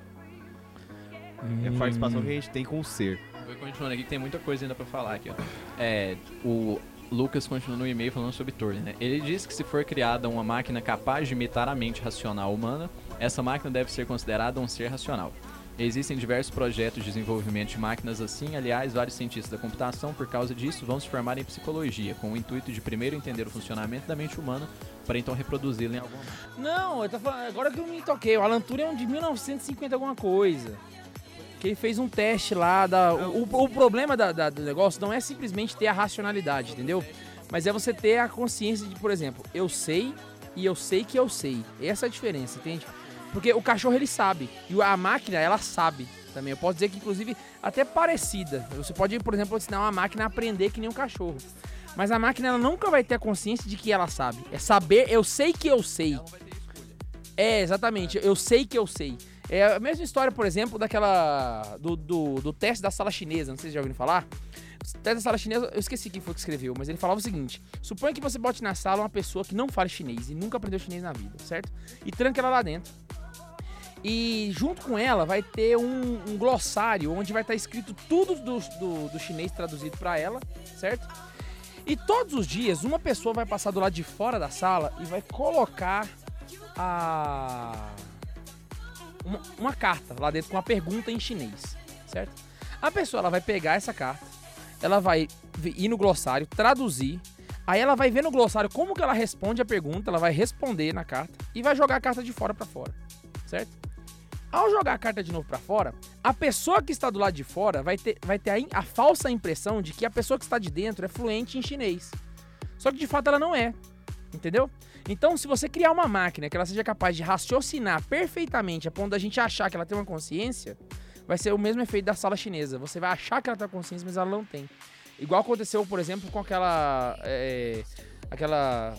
É a participação que a gente tem com o ser. Vou continuando aqui que tem muita coisa ainda pra falar aqui, ó. É, o Lucas continua no e-mail falando sobre Turing, né? Ele diz que se for criada uma máquina capaz de imitar a mente racional humana, essa máquina deve ser considerada um ser racional. Existem diversos projetos de desenvolvimento de máquinas assim, aliás, vários cientistas da computação, por causa disso, vão se formar em psicologia, com o intuito de primeiro entender o funcionamento da mente humana, para então reproduzi-la em alguma Não, eu tô falando, agora que eu me toquei, o Alan Turing é um de 1950 alguma coisa. Que ele fez um teste lá, da, o, o problema da- da- do negócio não é simplesmente ter a racionalidade, entendeu? Mas é você ter a consciência de, por exemplo, eu sei e eu sei que eu sei. Essa é a diferença, entende? Porque o cachorro ele sabe e a máquina ela sabe também. Eu posso dizer que inclusive até parecida. Você pode, por exemplo, ensinar uma máquina a aprender que nem um cachorro. Mas a máquina ela nunca vai ter a consciência de que ela sabe. É saber, eu sei que eu sei. É, exatamente. Eu sei que eu sei. É a mesma história, por exemplo, daquela. Do, do, do teste da sala chinesa. Não sei se já ouviram falar. O teste da sala chinesa, eu esqueci quem foi que escreveu, mas ele falava o seguinte: suponha que você bote na sala uma pessoa que não fala chinês e nunca aprendeu chinês na vida, certo? E tranca ela lá dentro. E junto com ela vai ter um, um glossário onde vai estar escrito tudo do, do, do chinês traduzido para ela, certo? E todos os dias uma pessoa vai passar do lado de fora da sala e vai colocar a uma, uma carta lá dentro com uma pergunta em chinês, certo? A pessoa ela vai pegar essa carta, ela vai ir no glossário, traduzir, aí ela vai ver no glossário como que ela responde a pergunta, ela vai responder na carta e vai jogar a carta de fora para fora, certo? Ao jogar a carta de novo para fora, a pessoa que está do lado de fora vai ter, vai ter a, a falsa impressão de que a pessoa que está de dentro é fluente em chinês. Só que de fato ela não é. Entendeu? Então, se você criar uma máquina que ela seja capaz de raciocinar perfeitamente a ponto da gente achar que ela tem uma consciência, vai ser o mesmo efeito da sala chinesa. Você vai achar que ela tem consciência, mas ela não tem. Igual aconteceu, por exemplo, com aquela. é, aquela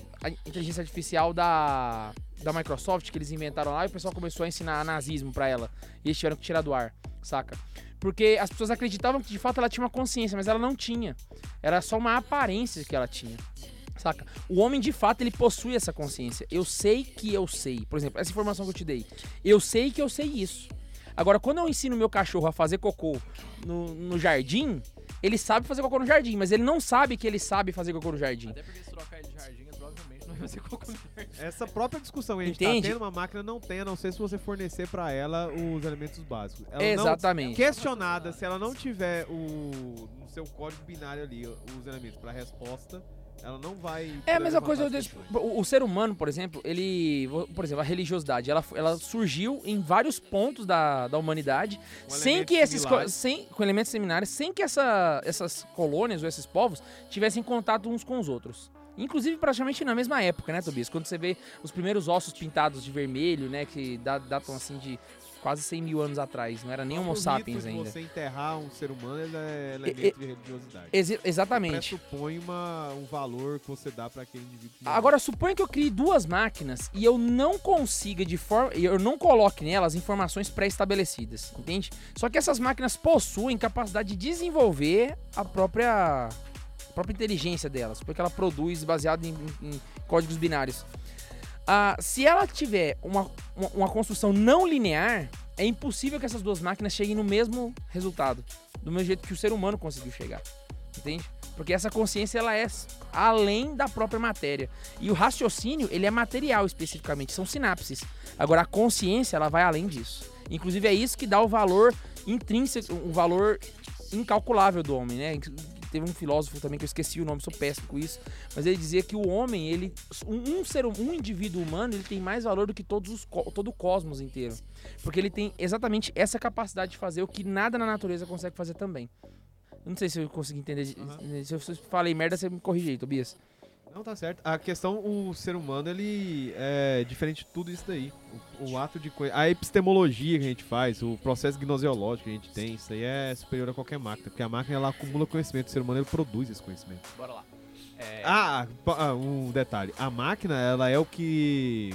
inteligência artificial da, da Microsoft que eles inventaram lá e o pessoal começou a ensinar nazismo pra ela. E eles tiveram que tirar do ar, saca? Porque as pessoas acreditavam que de fato ela tinha uma consciência, mas ela não tinha. Era só uma aparência que ela tinha. Saca? O homem, de fato, ele possui essa consciência. Eu sei que eu sei. Por exemplo, essa informação que eu te dei. Eu sei que eu sei isso. Agora, quando eu ensino meu cachorro a fazer cocô no, no jardim, ele sabe fazer cocô no jardim, mas ele não sabe que ele sabe fazer cocô no jardim. Até porque se trocar ele de jardim, provavelmente não vai fazer cocô no jardim. Essa própria discussão que a gente Entende? tá tendo, uma máquina não tem, a não ser se você fornecer pra ela os elementos básicos. Ela não Exatamente. questionada, se ela não tiver o no seu código binário ali os elementos pra resposta, ela não vai. É a mesma coisa, o, o ser humano, por exemplo, ele, por exemplo, a religiosidade, ela, ela surgiu em vários pontos da, da humanidade, Com sem que esses, similares. sem, com elementos similares, sem que essa, essas colônias ou esses povos tivessem contato uns com os outros. Inclusive praticamente na mesma época, né, Tobias? Quando você vê os primeiros ossos pintados de vermelho, né, que da- datam assim de quase 100 mil anos atrás, não era nem Homo sapiens ainda. você enterrar um ser humano ele é E- elemento de religiosidade. Ex- exatamente. Pressupõe uma, um valor que você dá pra aquele indivíduo. que Agora, suponha que eu crie duas máquinas e eu não consiga de forma. Eu não coloque nelas informações pré-estabelecidas, entende? Só que essas máquinas possuem capacidade de desenvolver a própria, a própria inteligência delas, porque ela produz baseado em, em- em códigos binários. Ah, se ela tiver uma, uma, uma construção não linear, é impossível que essas duas máquinas cheguem no mesmo resultado, do mesmo jeito que o ser humano conseguiu chegar, entende? Porque essa consciência ela é além da própria matéria. E o raciocínio, ele é material especificamente, são sinapses. Agora a consciência, ela vai além disso. Inclusive é isso que dá o valor intrínseco, o valor incalculável do homem, né? Teve um filósofo também que eu esqueci o nome, sou péssimo com isso, mas ele dizia que o homem, ele um, um ser um indivíduo humano, ele tem mais valor do que todos os todo o cosmos inteiro. Porque ele tem exatamente essa capacidade de fazer o que nada na natureza consegue fazer também. Eu não sei se eu consegui entender. de- Aham. Se eu falei merda, você me corrige aí, Tobias. Não, tá certo. A questão, o ser humano, ele é diferente de tudo isso daí. O, o ato de... conhe- A epistemologia que a gente faz, o processo gnoseológico que a gente tem, isso aí é superior a qualquer máquina. Porque a máquina, ela acumula conhecimento, o ser humano, ele produz esse conhecimento. Bora lá. É, Ah, ah, um detalhe. A máquina, ela é o que...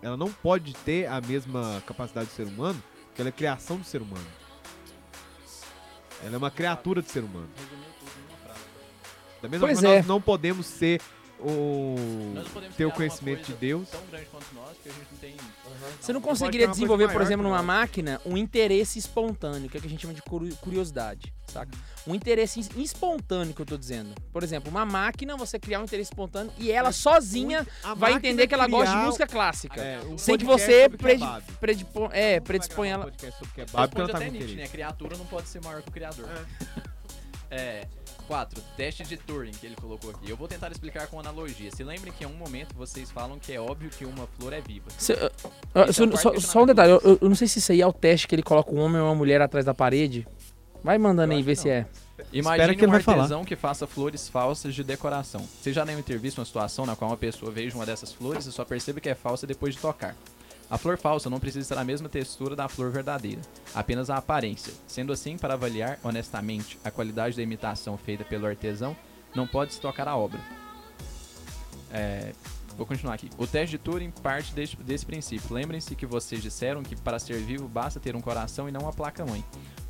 Ela não pode ter a mesma capacidade do ser humano, porque ela é criação do ser humano. Ela é uma criatura do ser humano. resumiu Da mesma Pois forma, é. nós não podemos ser o... Nós não podemos ter o conhecimento de Deus. Tão grande quanto nós, a não tem. Você não conseguiria desenvolver, por exemplo, numa máquina, um interesse espontâneo, que é o que a gente chama de curi- curiosidade, saca? Um interesse es- espontâneo que eu tô dizendo. Por exemplo, uma máquina, você criar um interesse espontâneo e ela sozinha A vai entender que ela gosta de música clássica. É, um sem que você kebab. predipo- é, Não predispõe ela. um podcast sobre kebab, porque ela tá com interesse. né? Criatura não pode ser maior que o criador. É. 4. Teste de Turing que ele colocou aqui. Eu vou tentar explicar com analogia. Se lembrem que em um momento vocês falam que é óbvio que uma flor é viva. Se- Esse se- é só, só um detalhe, eu, eu não sei se isso aí é o teste que ele coloca um homem ou uma mulher atrás da parede. Vai mandando Eu aí, ver se é. Imagine que ele um vai falar. artesão que faça flores falsas de decoração. Você já devem ter visto uma situação na qual uma pessoa veja uma dessas flores e só percebe que é falsa depois de tocar. A flor falsa não precisa ter a mesma textura da flor verdadeira, apenas a aparência. Sendo assim, para avaliar honestamente a qualidade da imitação feita pelo artesão, não pode se tocar a obra. É, Vou continuar aqui. O teste de Turing parte desse, desse princípio. Lembrem-se que vocês disseram que para ser vivo basta ter um coração e não uma placa-mãe.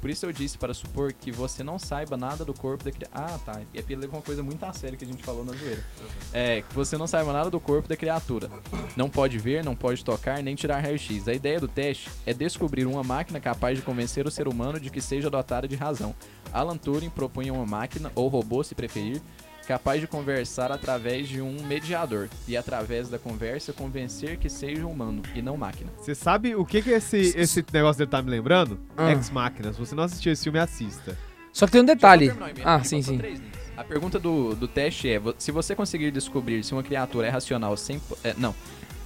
Por isso eu disse para supor que você não saiba nada do corpo da criatura. Ah, tá. E aqui leva uma coisa muito a sério que a gente falou na zoeira. É, que você não saiba nada do corpo da criatura. Não pode ver, não pode tocar, nem tirar raio-x. A ideia do teste é descobrir uma máquina capaz de convencer o ser humano de que seja dotada de razão. Alan Turing propunha uma máquina, ou robô se preferir, capaz de conversar através de um mediador. E através da conversa convencer que seja humano e não máquina. Você sabe o que, que esse, esse negócio dele tá me lembrando? Ah. Ex Máquina. Se você não assistiu esse filme, assista. Só que tem um detalhe. Ah, sim, faltam sim. A pergunta do, do teste é: se você conseguir descobrir se uma criatura é racional sem. é, não.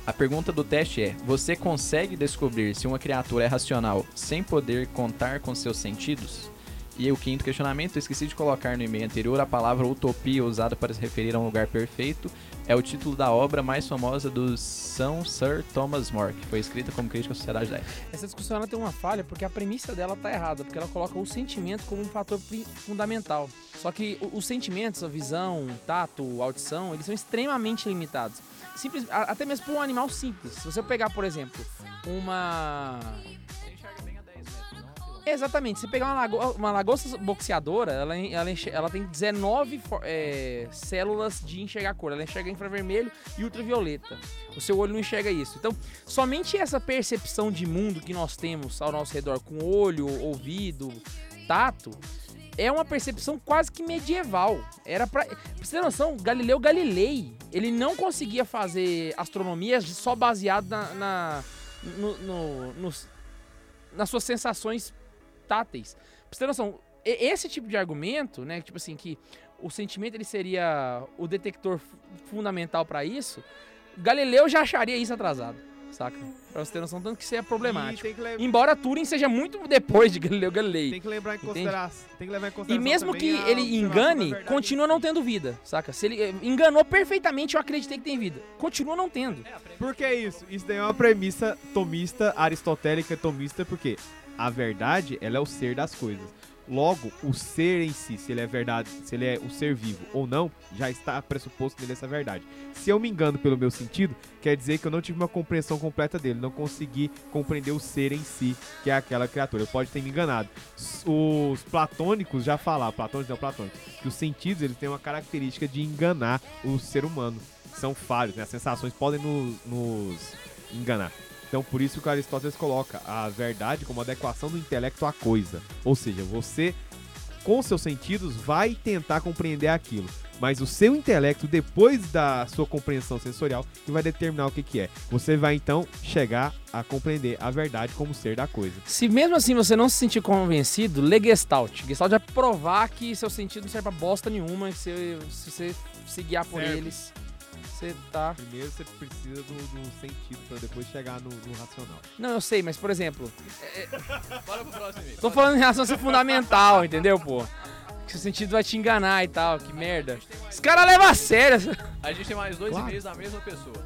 A pergunta do teste é: você consegue descobrir se uma criatura é racional sem poder contar com seus sentidos? E o quinto questionamento, esqueci de colocar no e-mail anterior, a palavra utopia usada para se referir a um lugar perfeito é o título da obra mais famosa do São Sir Thomas More, que foi escrita como crítica à sociedade da época. Essa discussão ela tem uma falha porque a premissa dela tá errada, porque ela coloca o sentimento como um fator fundamental. Só que o- os sentimentos, a visão, tato, audição, eles são extremamente limitados. Simples, a- até mesmo para um animal simples. Se você pegar, por exemplo, uma Exatamente. Se pegar uma, lago uma lagosta boxeadora, ela, ela, ela tem 19 fo- é, células de enxergar cor. Ela enxerga infravermelho e ultravioleta. O seu olho não enxerga isso. Então, somente essa percepção de mundo que nós temos ao nosso redor, com olho, ouvido, tato, é uma percepção quase que medieval. Era. Pra você ter noção, Galileu Galilei, ele não conseguia fazer astronomia só baseado na. na no- no- nos- nas suas sensações táteis. Pra você ter noção, e- esse tipo de argumento, né, tipo assim, que o sentimento ele seria o detector fu- fundamental pra isso, Galileu já acharia isso atrasado, saca? Pra você ter noção, tanto que isso é E problemático. tem que, le- Embora Turing seja muito depois de Galileu Galilei. tem que lembrar em consideração. Tem que levar em E consideração. mesmo também que ele engane, continua não tendo vida, saca? Se ele eh, enganou perfeitamente, eu acreditei que tem vida. Continua não tendo. Por que isso? Isso daí é uma premissa tomista, aristotélica tomista, porque a verdade, ela é o ser das coisas. Logo, o ser em si, se ele é verdade, se ele é um ser vivo ou não, já está pressuposto nele essa verdade. Se eu me engano pelo meu sentido, quer dizer que eu não tive uma compreensão completa dele, não consegui compreender o ser em si, que é aquela criatura. Eu pode ter me enganado. Os platônicos já falaram, platônicos não platônicos, que os sentidos eles têm uma característica de enganar o ser humano. São falhos, né? As sensações podem no- nos enganar. Então, por isso que o Aristóteles coloca a verdade como adequação do intelecto à coisa. Ou seja, você, com seus sentidos, vai tentar compreender aquilo. Mas o seu intelecto, depois da sua compreensão sensorial, que vai determinar o que, que é. Você vai então chegar a compreender a verdade como ser da coisa. Se mesmo assim você não se sentir convencido, lê Gestalt. Gestalt vai provar que seu sentido não serve pra bosta nenhuma, que se, se você se guiar por Serve. eles, você tá... Primeiro você precisa do, do sentido para depois chegar no, no racional. Não, eu sei, mas por exemplo, Bora pro próximo e-mail. tô falando em relação a ser fundamental, entendeu, pô? Que o sentido vai te enganar e tal, que merda. Os caras levam a sério. A gente tem mais dois Claro. e-mails da mesma pessoa.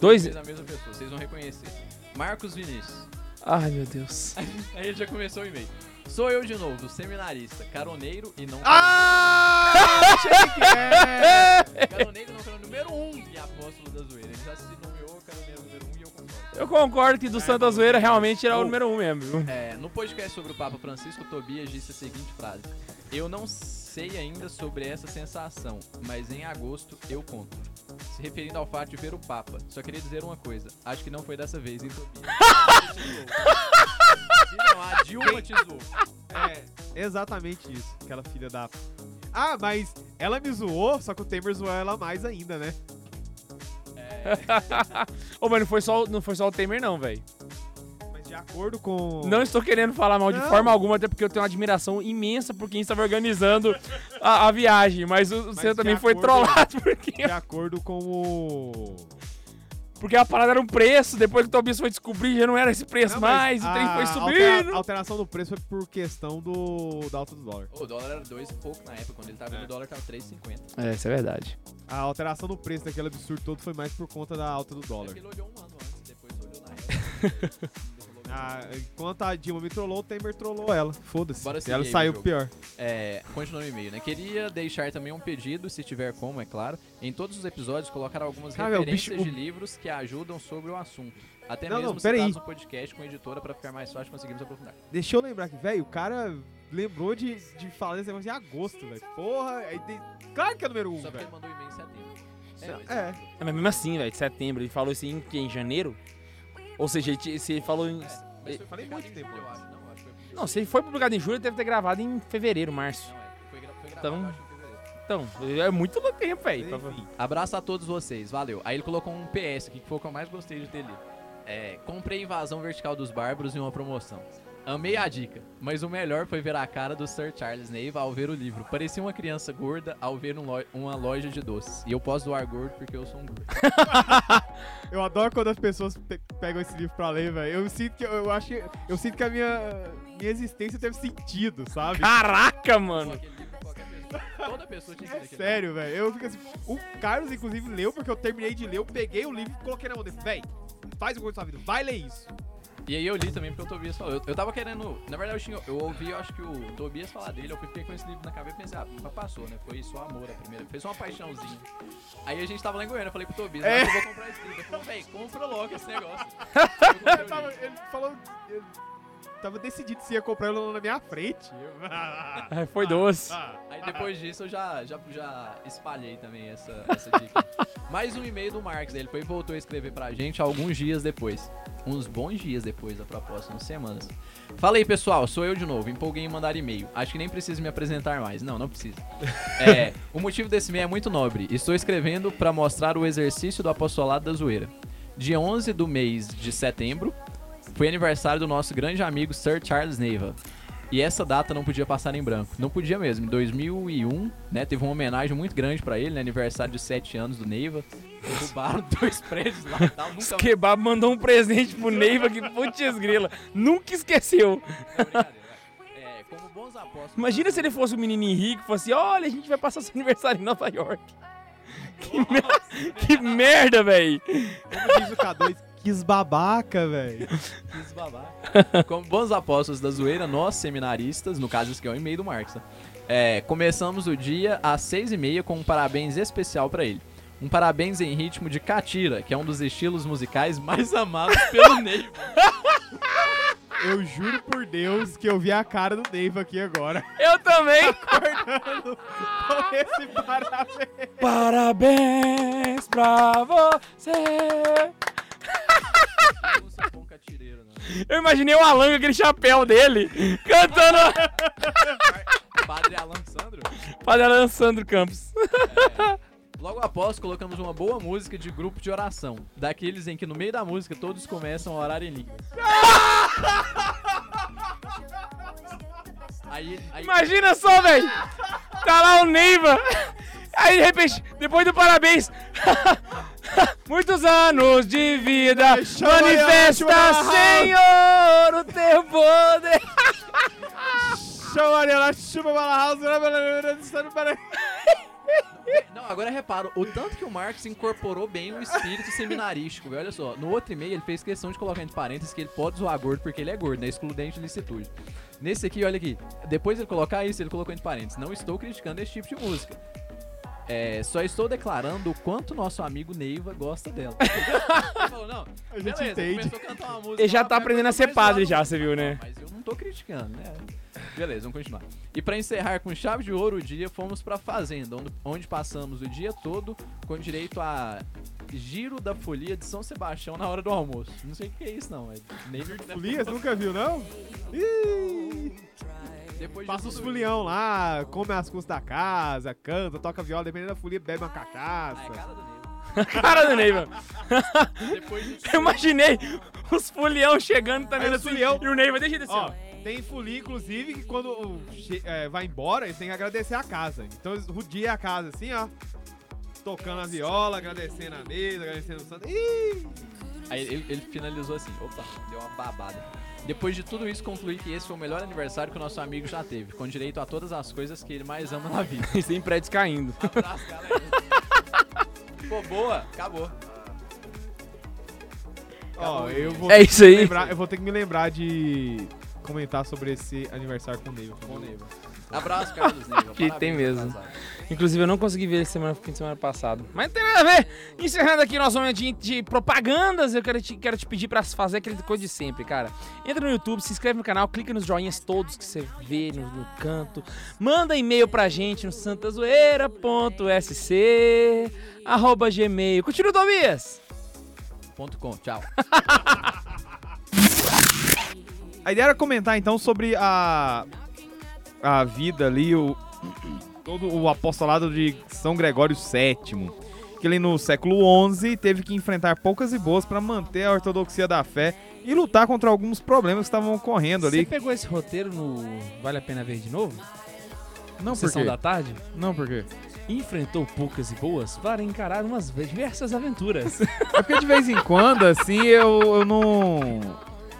Dois... Dois da mesma pessoa, vocês vão reconhecer. Marcos Vinícius. Ai, meu Deus. A gente já começou o e-mail. Sou eu de novo, seminarista, caroneiro e não. Ah! Achei que é! Caroneiro não, caroneiro número um e apóstolo da zoeira. Ele já se nomeou caroneiro número um e eu concordo. Eu concordo que do Santa Zoeira realmente era o número um mesmo. viu? É, no podcast sobre o Papa Francisco, Tobias disse a seguinte frase: Eu não sei ainda sobre essa sensação, mas em agosto eu conto. Se referindo ao fato de ver o Papa, só queria dizer uma coisa: acho que não foi dessa vez, hein, Tobias? Não, a Dilma te zoou. É, exatamente isso. Aquela filha da. Ah, mas ela me zoou, só que o Temer zoou ela mais ainda, né? Ô, mas não foi só, não foi só o Temer, não, velho. Acordo com. Não estou querendo falar mal de Não. forma alguma, até porque eu tenho uma admiração imensa por quem estava organizando a, a viagem. Mas o, seu também foi acordo- trollado porque, De acordo com o. porque a parada era um preço. Depois que o Tobias foi descobrir, já não era esse preço Não, mais. O trem foi subindo. A alteração do preço foi por questão do da alta do dólar. O dólar era dois e pouco na época, quando ele tava vendo É. o dólar tava 3,50. É, isso é verdade. A alteração do preço daquele absurdo todo foi mais por conta da alta do É dólar. porque ele olhou um ano antes, depois olhou na época. Ah, enquanto a Dilma me trollou, o Temer trollou ela. Foda-se. Bora seguir Ela aí saiu o jogo. pior. É, continua no e-mail, né? Queria deixar também um pedido, se tiver como, é claro, em todos os episódios colocar algumas Cara, o referências bicho- de livros que ajudam sobre o assunto. Até Não, mesmo não, aí. citados no podcast com a editora pra ficar mais fácil conseguirmos aprofundar. Deixa eu lembrar que, velho, o cara lembrou de, de falar desse negócio em agosto, velho. Porra, aí tem... claro que é número um, Só porque velho. ele mandou e-mail em setembro. É. mas- É. É, mas mesmo assim, velho, de setembro, ele falou isso em, que, em janeiro? Ou seja, ele, se ele falou em... Mas foi Falei muito em tempo eu acho. Não, acho que foi. Não, se ele foi publicado em julho, ele deve ter gravado em fevereiro, março. Não, é. Foi, gra- foi gravado, Então- eu acho, em fevereiro. Então, é muito tempo, velho. Abraço a todos vocês, valeu. Aí ele colocou um PS aqui, que foi o que eu mais gostei de ter lido. É, comprei Invasão Vertical dos Bárbaros em uma promoção. Amei a dica, mas o melhor foi ver a cara do Sir Charles Neiva ao ver o livro. Parecia uma criança gorda ao ver um lo- uma loja de doces. E eu posso doar gordo porque eu sou um gordo. Eu adoro quando as pessoas pe- pegam esse livro pra ler, velho. Eu sinto que eu acho que eu sinto que a minha minha existência teve sentido, sabe? Caraca, mano. Toda pessoa tinha que É ler aquele sério, velho. Eu fico assim. O Carlos, inclusive, leu, porque eu terminei de ler, eu peguei o livro e coloquei na mão dele. Véi, faz o gol da sua vida, vai ler isso. E aí eu li também porque o Tobias falou. Eu, eu tava querendo. Na verdade, eu, tinha- eu ouvi, eu acho que o Tobias falar dele, eu fiquei com esse livro na cabeça e pensei, ah, mas passou, né? Foi só amor a primeira. Fez uma paixãozinha. Aí a gente tava lá em Goiânia, eu falei pro Tobias, É. "Eu vou comprar esse livro. Ele falou, véi, compra logo esse negócio. Ele falou. Ele tava decidido se ia comprar ele na minha frente. É, Foi doce. Aí depois disso eu já, já, já espalhei também essa, essa dica. Mais um e-mail do Marcos, ele foi e voltou a escrever pra gente alguns dias depois. Uns bons dias depois, a propósito, umas semanas. Fala aí, pessoal, sou eu de novo. Empolguei em mandar e-mail. Acho que nem preciso me apresentar mais. Não, não precisa. É, o motivo desse e-mail é muito nobre. Estou escrevendo pra mostrar o exercício do apostolado da zoeira. Dia 11 do mês de setembro foi aniversário do nosso grande amigo Sir Charles Neiva. E essa data não podia passar em branco. Não podia mesmo. Em 2001, né, teve uma homenagem muito grande pra ele, né, aniversário de 7 anos do Neiva. Derrubaram dois prédios lá e tal. Nunca Kebab mandou um presente pro Neiva que putz grila. Nunca esqueceu. É. É, como bons apóstolos. Imagina se ele fosse um menino rico e fosse, olha, a gente vai passar seu aniversário em Nova York. Que, mer- que merda, velho. Como diz o K2, babaca, velho. Quis babar. Como bons apóstolos da zoeira, nós, seminaristas, no caso aqui é o e-mail do Marx, tá? é, começamos o dia às seis e meia com um parabéns especial pra ele. Um parabéns em ritmo de catira, que é um dos estilos musicais mais amados pelo Neiva. Eu juro por Deus que eu vi a cara do Dave aqui agora. Eu também. Com esse parabéns. Parabéns pra você. Eu imaginei o Alan com aquele chapéu dele, cantando Padre Alan Sandro. Padre Alan Sandro Campos. Logo após, colocamos uma boa música de grupo de oração. Daqueles em que no meio da música todos começam a orar em línguas. Aí, aí Imagina só, velho. Tá lá o Neiva. Aí, de repente, depois do parabéns. Muitos anos de vida. Chama Manifesta, ela, Senhor, o teu poder. Chama Mariana, chupa Bala House, Não, agora repara, o tanto que o Marcos incorporou bem o espírito seminarístico, velho. Olha só, no outro e-mail ele fez questão de colocar entre parênteses que ele pode zoar gordo porque ele é gordo, né? Excludente de licitude. Nesse aqui, olha aqui, depois de ele colocar isso, ele colocou entre parênteses. Não estou criticando esse tipo de música. É, só estou declarando o quanto nosso amigo Neiva gosta dela. Ele falou, não, A gente beleza, entende. começou a cantar uma música. Ele já tá aprendendo a ser padre já, você viu, né? Mas eu não tô criticando, né? Beleza, vamos continuar. E pra encerrar com chave de ouro o dia, fomos pra fazenda, onde, passamos o dia todo com direito a giro da folia de São Sebastião na hora do almoço. Não sei o que é isso não, é nem Folias, nunca viu, não? Ih, Depois de passa os folião lá, come as custas da casa, canta, toca viola, dependendo da folia, bebe uma cachaça. Ah, é cara do Neiva. Cara do Neiva. Depois de Eu imaginei os folião chegando, tá Aí assim, e o Neiva, deixa ele assim, Ó, ó. Tem folia, inclusive, que quando é, vai embora, eles têm que agradecer a casa. Então eles rodeiam a casa assim, ó. Tocando a viola, agradecendo a mesa, agradecendo o santo. Ih! Aí ele, ele finalizou assim, opa, deu uma babada. Depois de tudo isso, concluí que esse foi o melhor aniversário que o nosso amigo já teve, com direito a todas as coisas que ele mais ama na vida. E sem prédios caindo. Abraço, galera. Pô, boa, acabou. Ó, eu vou É isso aí. lembrar- eu vou ter que me lembrar de comentar sobre esse aniversário com o Neiva. Com o Neiva. Abraço, Carlos Neiva. Que tem mesmo. Inclusive, eu não consegui ver ele semana, fim de semana passado. Mas não tem nada a ver. Encerrando aqui nosso momento de, de propagandas, eu quero te, quero te pedir pra fazer aquele coisa de sempre, cara. Entra no YouTube, se inscreve no canal, clica nos joinhas todos que você vê no, no canto. Manda e-mail pra gente no santazoeira.sc arroba gmail. Continua, Tobias! Com, tchau. A ideia era comentar então sobre a, a vida ali, o, todo o apostolado de São Gregório VII, que ele no século XI teve que enfrentar poucas e boas para manter a ortodoxia da fé e lutar contra alguns problemas que estavam ocorrendo Você ali. pegou esse roteiro no Vale a Pena Ver de novo? Não, por Sessão da tarde? Não, por quê? Enfrentou poucas e boas para encarar umas diversas aventuras. É porque de vez em quando, assim, eu, eu não.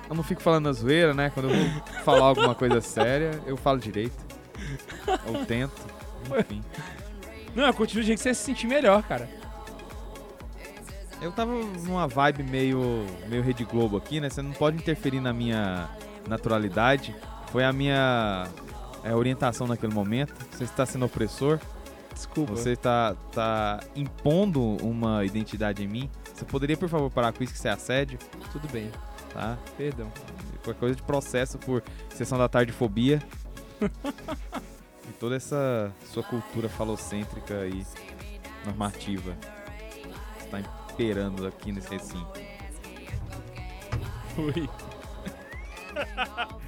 Eu não fico falando na zoeira, né? Quando eu vou falar alguma coisa séria, eu falo direito. Eu tento. Enfim. não, eu continuo de que você se sentir melhor, cara. Eu tava numa vibe meio, meio Rede Globo aqui, né? Você não pode interferir na minha naturalidade. Foi a minha é, orientação naquele momento. Você está sendo opressor. Desculpa. Você está tá impondo uma identidade em mim. Você poderia, por favor, parar com isso que isso é assédio, Tudo bem, tá? perdão. Qualquer coisa de processo por sessão da tarde fobia. e toda essa sua cultura falocêntrica e normativa está imperando aqui nesse recinto. Fui.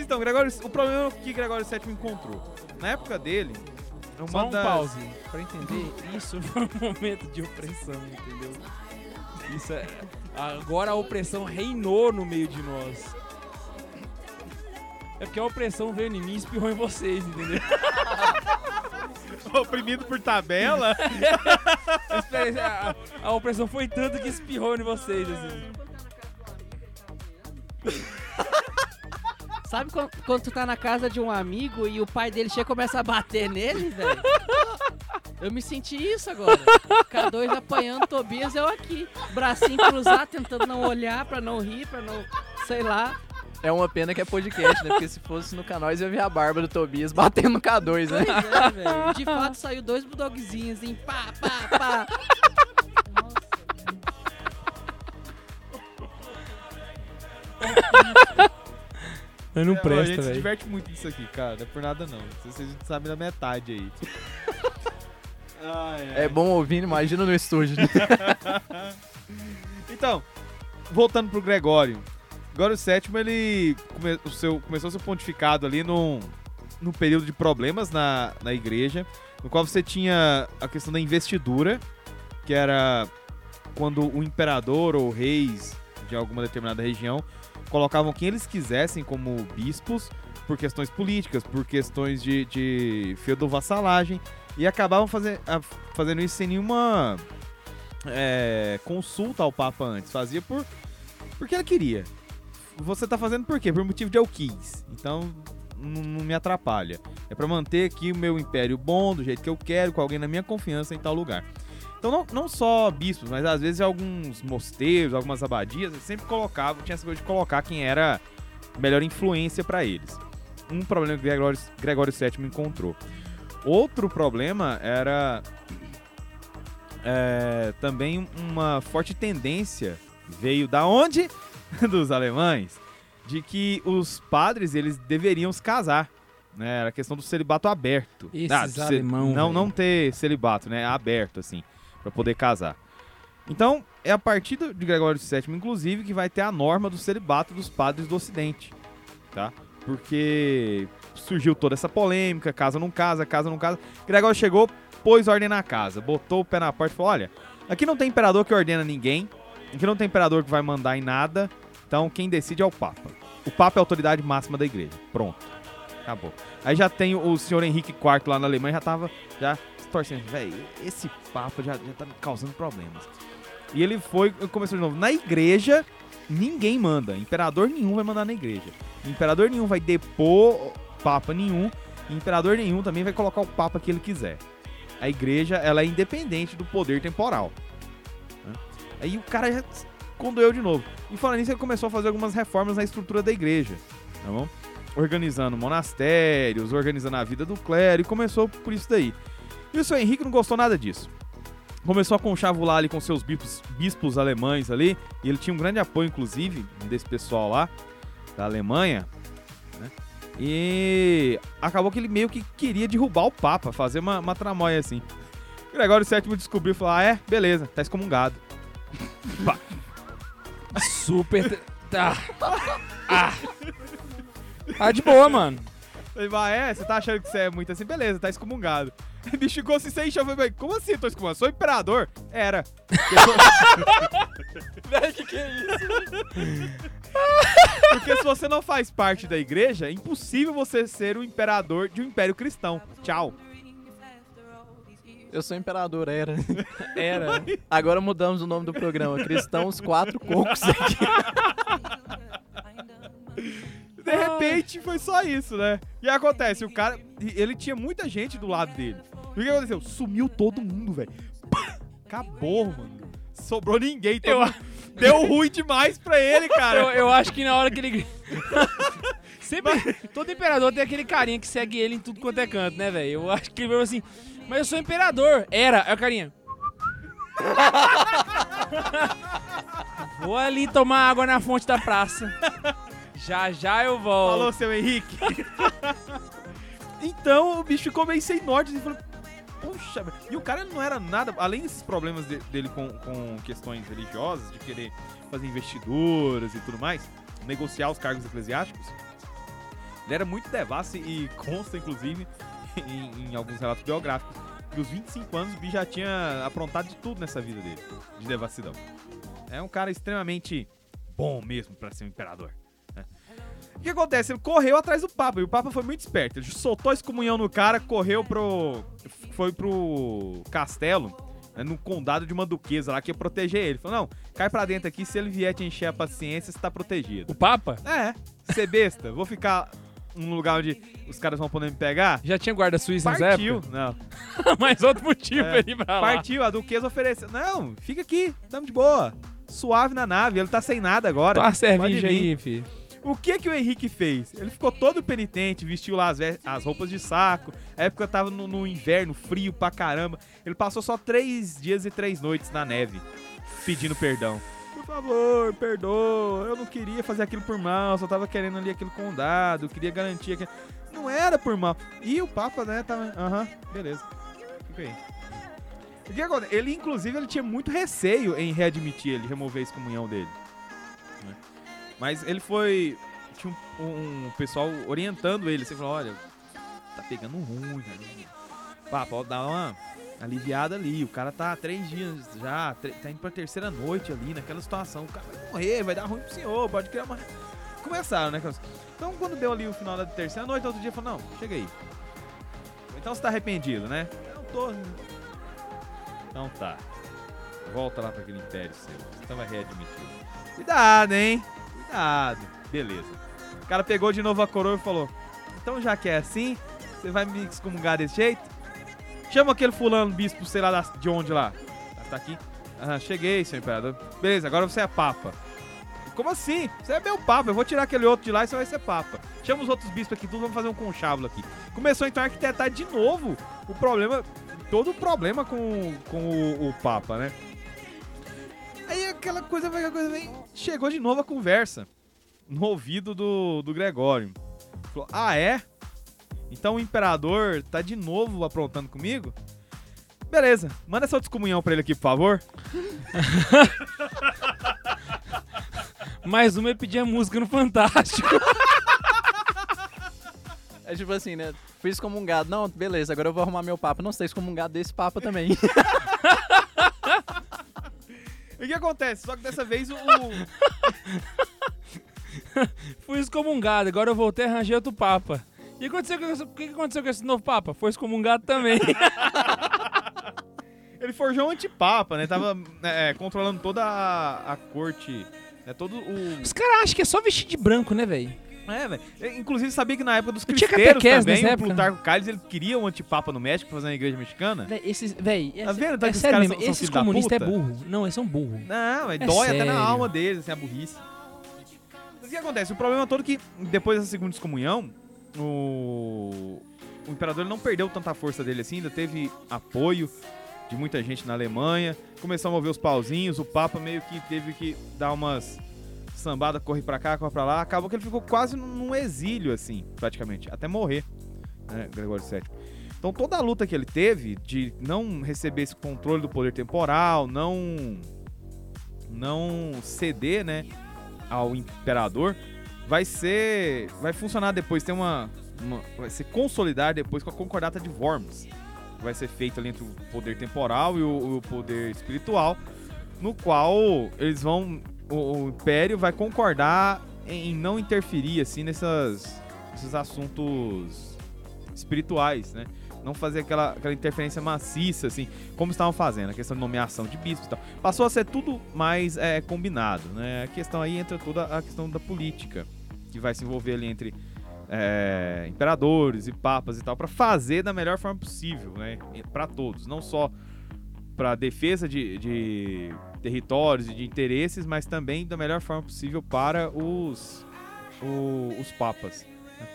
Então, Gregório, o problema que Gregório VII encontrou. Na época dele, uma Só um das- pause. Pra entender, isso foi um momento de opressão, entendeu? Isso é. Agora a opressão reinou no meio de nós. É porque a opressão veio em mim e espirrou em vocês, entendeu? Oprimido por tabela? A, a opressão foi tanto que espirrou em vocês, assim. Sabe quando, quando tu tá na casa de um amigo e o pai dele chega e começa a bater nele, velho? Eu me senti isso agora. K2 apanhando Tobias, eu aqui. Bracinho cruzado, tentando não olhar pra não rir, pra não. sei lá. É uma pena que é podcast, né? Porque se fosse no canal, eu ia ver a barba do Tobias batendo no K2, né? Pois é, velho. De fato saiu dois bulldogzinhos, assim, pá, pá, pá. Nossa. Mas não a presta, gente se velho. diverte muito nisso aqui, cara. Não é por nada, não. Vocês não sabem da metade aí. Ai, ai. É bom ouvindo, imagina no estúdio. Então, voltando pro Gregório. Gregório VII, ele come- o seu, começou seu pontificado ali num, num período de problemas na, na igreja, no qual você tinha a questão da investidura, que era quando o imperador ou reis de alguma determinada região colocavam quem eles quisessem como bispos por questões políticas, por questões de, de feudovassalagem, e acabavam faze- a- fazendo isso sem nenhuma é, consulta ao Papa antes. Fazia por porque ele queria. Você tá fazendo por quê? Por motivo de eu quis. Então não, não me atrapalha. É pra manter aqui o meu império bom, do jeito que eu quero, com alguém na minha confiança em tal lugar. Então não, não só bispos, mas às vezes alguns mosteiros, algumas abadias, eles sempre colocavam, tinha essa coisa de colocar quem era melhor influência pra eles. Um problema que Gregório, Gregório VII encontrou. Outro problema era é, também uma forte tendência veio da onde? Dos alemães, de que os padres eles deveriam se casar. Né? Era a questão do celibato aberto. Esses de alemão, não, não ter celibato, né? Aberto, assim, para poder casar. Então, é a partir de Gregório VII, inclusive, que vai ter a norma do celibato dos padres do Ocidente, tá? Porque surgiu toda essa polêmica, casa não casa, casa não casa. Gregório chegou, pôs ordem na casa, botou o pé na porta e falou: olha, aqui não tem imperador que ordena ninguém, aqui não tem imperador que vai mandar em nada, então quem decide é o Papa. O Papa é a autoridade máxima da igreja. Pronto. Acabou. Aí já tem o senhor Henrique IV lá na Alemanha, já tava já torcendo. Velho, esse Papa já, já tá me causando problemas. E ele foi, começou de novo. Na igreja, ninguém manda. Imperador nenhum vai mandar na igreja. Imperador nenhum vai depor Papa nenhum. Imperador nenhum também vai colocar o Papa que ele quiser. A igreja, ela é independente do poder temporal. né? Aí o cara já condoeu de novo. E falando nisso, ele começou a fazer algumas reformas na estrutura da igreja, tá bom? Organizando monastérios, organizando a vida do clero, e começou por isso daí. E o seu Henrique não gostou nada disso. Começou a conchavular ali com seus bispos, bispos alemães ali, e ele tinha um grande apoio, inclusive, desse pessoal lá, da Alemanha, né? E acabou que ele meio que queria derrubar o Papa, fazer uma, uma tramóia assim. Gregório VII descobriu e falou: Ah, é? Beleza, tá excomungado. Super. Tá. Ah. Tá de boa, mano. Ele vai, é, você tá achando que você é muito assim? Beleza, tá excomungado. O bicho ficou assim, sem chave. falei, Como assim, excomungado? Sou imperador? Era. Véi, que que é isso? Porque se você não faz parte da igreja, é impossível você ser o imperador de um império cristão. Tchau. Eu sou imperador, era. Era. Agora mudamos o nome do programa. Cristãos Quatro Cocos aqui. De repente, foi só isso, né? E acontece, o cara, ele tinha muita gente do lado dele. E o que aconteceu? Sumiu todo mundo, velho. Acabou, mano. Sobrou ninguém. todo Eu- Deu ruim demais pra ele, cara. Eu, eu acho que na hora que ele. Sempre. Todo imperador tem aquele carinha que segue ele em tudo quanto é canto, né, velho? Eu acho que ele falou assim. Mas eu sou imperador. Era. É o carinha. Vou ali tomar água na fonte da praça. Já já eu volto. Falou, seu Henrique. então o bicho ficou meio sem norte e falou. Puxa, velho." e o cara não era nada, além desses problemas de- dele com, com questões religiosas, de querer fazer investiduras e tudo mais, negociar os cargos eclesiásticos, ele era muito devasso e consta, inclusive, em, em alguns relatos biográficos, que os 25 anos o bicho já tinha aprontado de tudo nessa vida dele, de devassidão. É um cara extremamente bom mesmo pra ser um imperador. O que acontece? Ele correu atrás do Papa, e o Papa foi muito esperto. Ele soltou a excomunhão no cara, correu pro. Foi pro castelo, né, no condado de uma duquesa lá, que ia proteger ele. Falou: não, cai pra dentro aqui, se ele vier te encher a paciência, você tá protegido. O Papa É, ser besta, vou ficar num lugar onde os caras vão poder me pegar. já tinha guarda suíça nessa Partiu. Não. Mas outro motivo É, ele pra lá. Partiu, a duquesa ofereceu. Não, fica aqui, tamo de boa. Suave na nave, ele tá sem nada agora. A cerveja vir. aí, filho. O que que o Henrique fez? Ele ficou todo penitente, vestiu lá as, as roupas de saco. A época tava no, no inverno, frio pra caramba. Ele passou só três dias e três noites na neve, pedindo perdão. Por favor, perdoa. Eu não queria fazer aquilo por mal, só tava querendo ali aquele condado, queria garantir que não era por mal. E o Papa, né, tava, aham, beleza. Fica. O que acontece? Ele, inclusive, ele tinha muito receio em readmitir ele, remover a excomunhão dele. né? Mas ele foi. Tinha um, um pessoal orientando ele. Você falou: olha, tá pegando ruim, cara. Pá, pode dar uma aliviada ali. O cara tá há três dias já, tá indo pra terceira noite ali, naquela situação. O cara vai morrer, vai dar ruim pro senhor, pode criar uma. Começaram, né? Então, quando deu ali o final da terceira noite, outro dia falou: não, chega aí. Então você tá arrependido, né? Não tô. Então tá. Volta lá pra aquele império seu. Você tava readmitido. Cuidado, hein? Cuidado. Beleza. O cara pegou de novo a coroa e falou: Então já que é assim, você vai me excomungar desse jeito? Chama aquele fulano bispo, sei lá de onde lá. Tá, tá aqui? Aham, cheguei, seu imperador. Beleza, agora você é papa. Como assim? Você é meu papa. Eu vou tirar aquele outro de lá e você vai ser papa. Chama os outros bispos aqui, tudo, vamos fazer um conchábulo aqui. Começou então a arquitetar de novo o problema, todo o problema com, com o, o papa, né? Aquela coisa, vai, aquela coisa vem. Chegou de novo a conversa no ouvido do, do Gregório. Falou: Ah, é? Então o imperador tá de novo aprontando comigo? Beleza, manda essa descomunhão pra ele aqui, por favor. Mais uma ele pedia música no Fantástico. É tipo assim, né? Fui excomungado. Não, beleza, agora eu vou arrumar meu papa. Não sei excomungado desse papa também. E o que acontece? Só que dessa vez o. Fui excomungado, agora eu voltei e arranjei outro Papa. E aconteceu, com esse- o que que aconteceu com esse novo Papa? Foi excomungado também. ele forjou um antipapa, né? Tava é, controlando toda a, a corte. Né? Todo o. Os caras acham que é só vestir de branco, né, velho? É, velho. Eu, Inclusive, sabia que na época dos cristeiros também, o época. Plutarco Calles, ele queria um antipapa no México, pra fazer na igreja mexicana. Véi, esses, véi, Tá vendo? Tá é sério mesmo, são- esses comunistas é burro. Não, eles são burro. Não, É dói até na sério. alma deles, assim, a burrice. Mas o que acontece? O problema todo é que, depois dessa segunda excomunhão, o, o imperador não perdeu tanta força dele assim, ainda teve apoio de muita gente na Alemanha, começou a mover os pauzinhos, o Papa meio que teve que dar umas sambadas, correr pra cá, correr pra lá, acabou que ele ficou quase num- exílio, assim, praticamente, até morrer, né, Gregório VII. Então toda a luta que ele teve de não receber esse controle do poder temporal, não não ceder, né, ao imperador, vai ser vai funcionar depois, tem uma, uma- vai ser consolidar depois com a concordata de Worms, que vai ser feita ali entre o poder temporal e o, o poder espiritual, no qual eles vão o, o império vai concordar em não interferir assim nessas nesses assuntos espirituais, né? Não fazer aquela, aquela interferência maciça, assim, como estavam fazendo, a questão de nomeação de bispos e tal. Passou a ser tudo mais é, combinado, né? A questão aí entra toda a questão da política, que vai se envolver ali entre é, imperadores e papas e tal, para fazer da melhor forma possível, né? Para todos, não só para defesa de, de territórios e de interesses, mas também da melhor forma possível para os, o- os papas. né?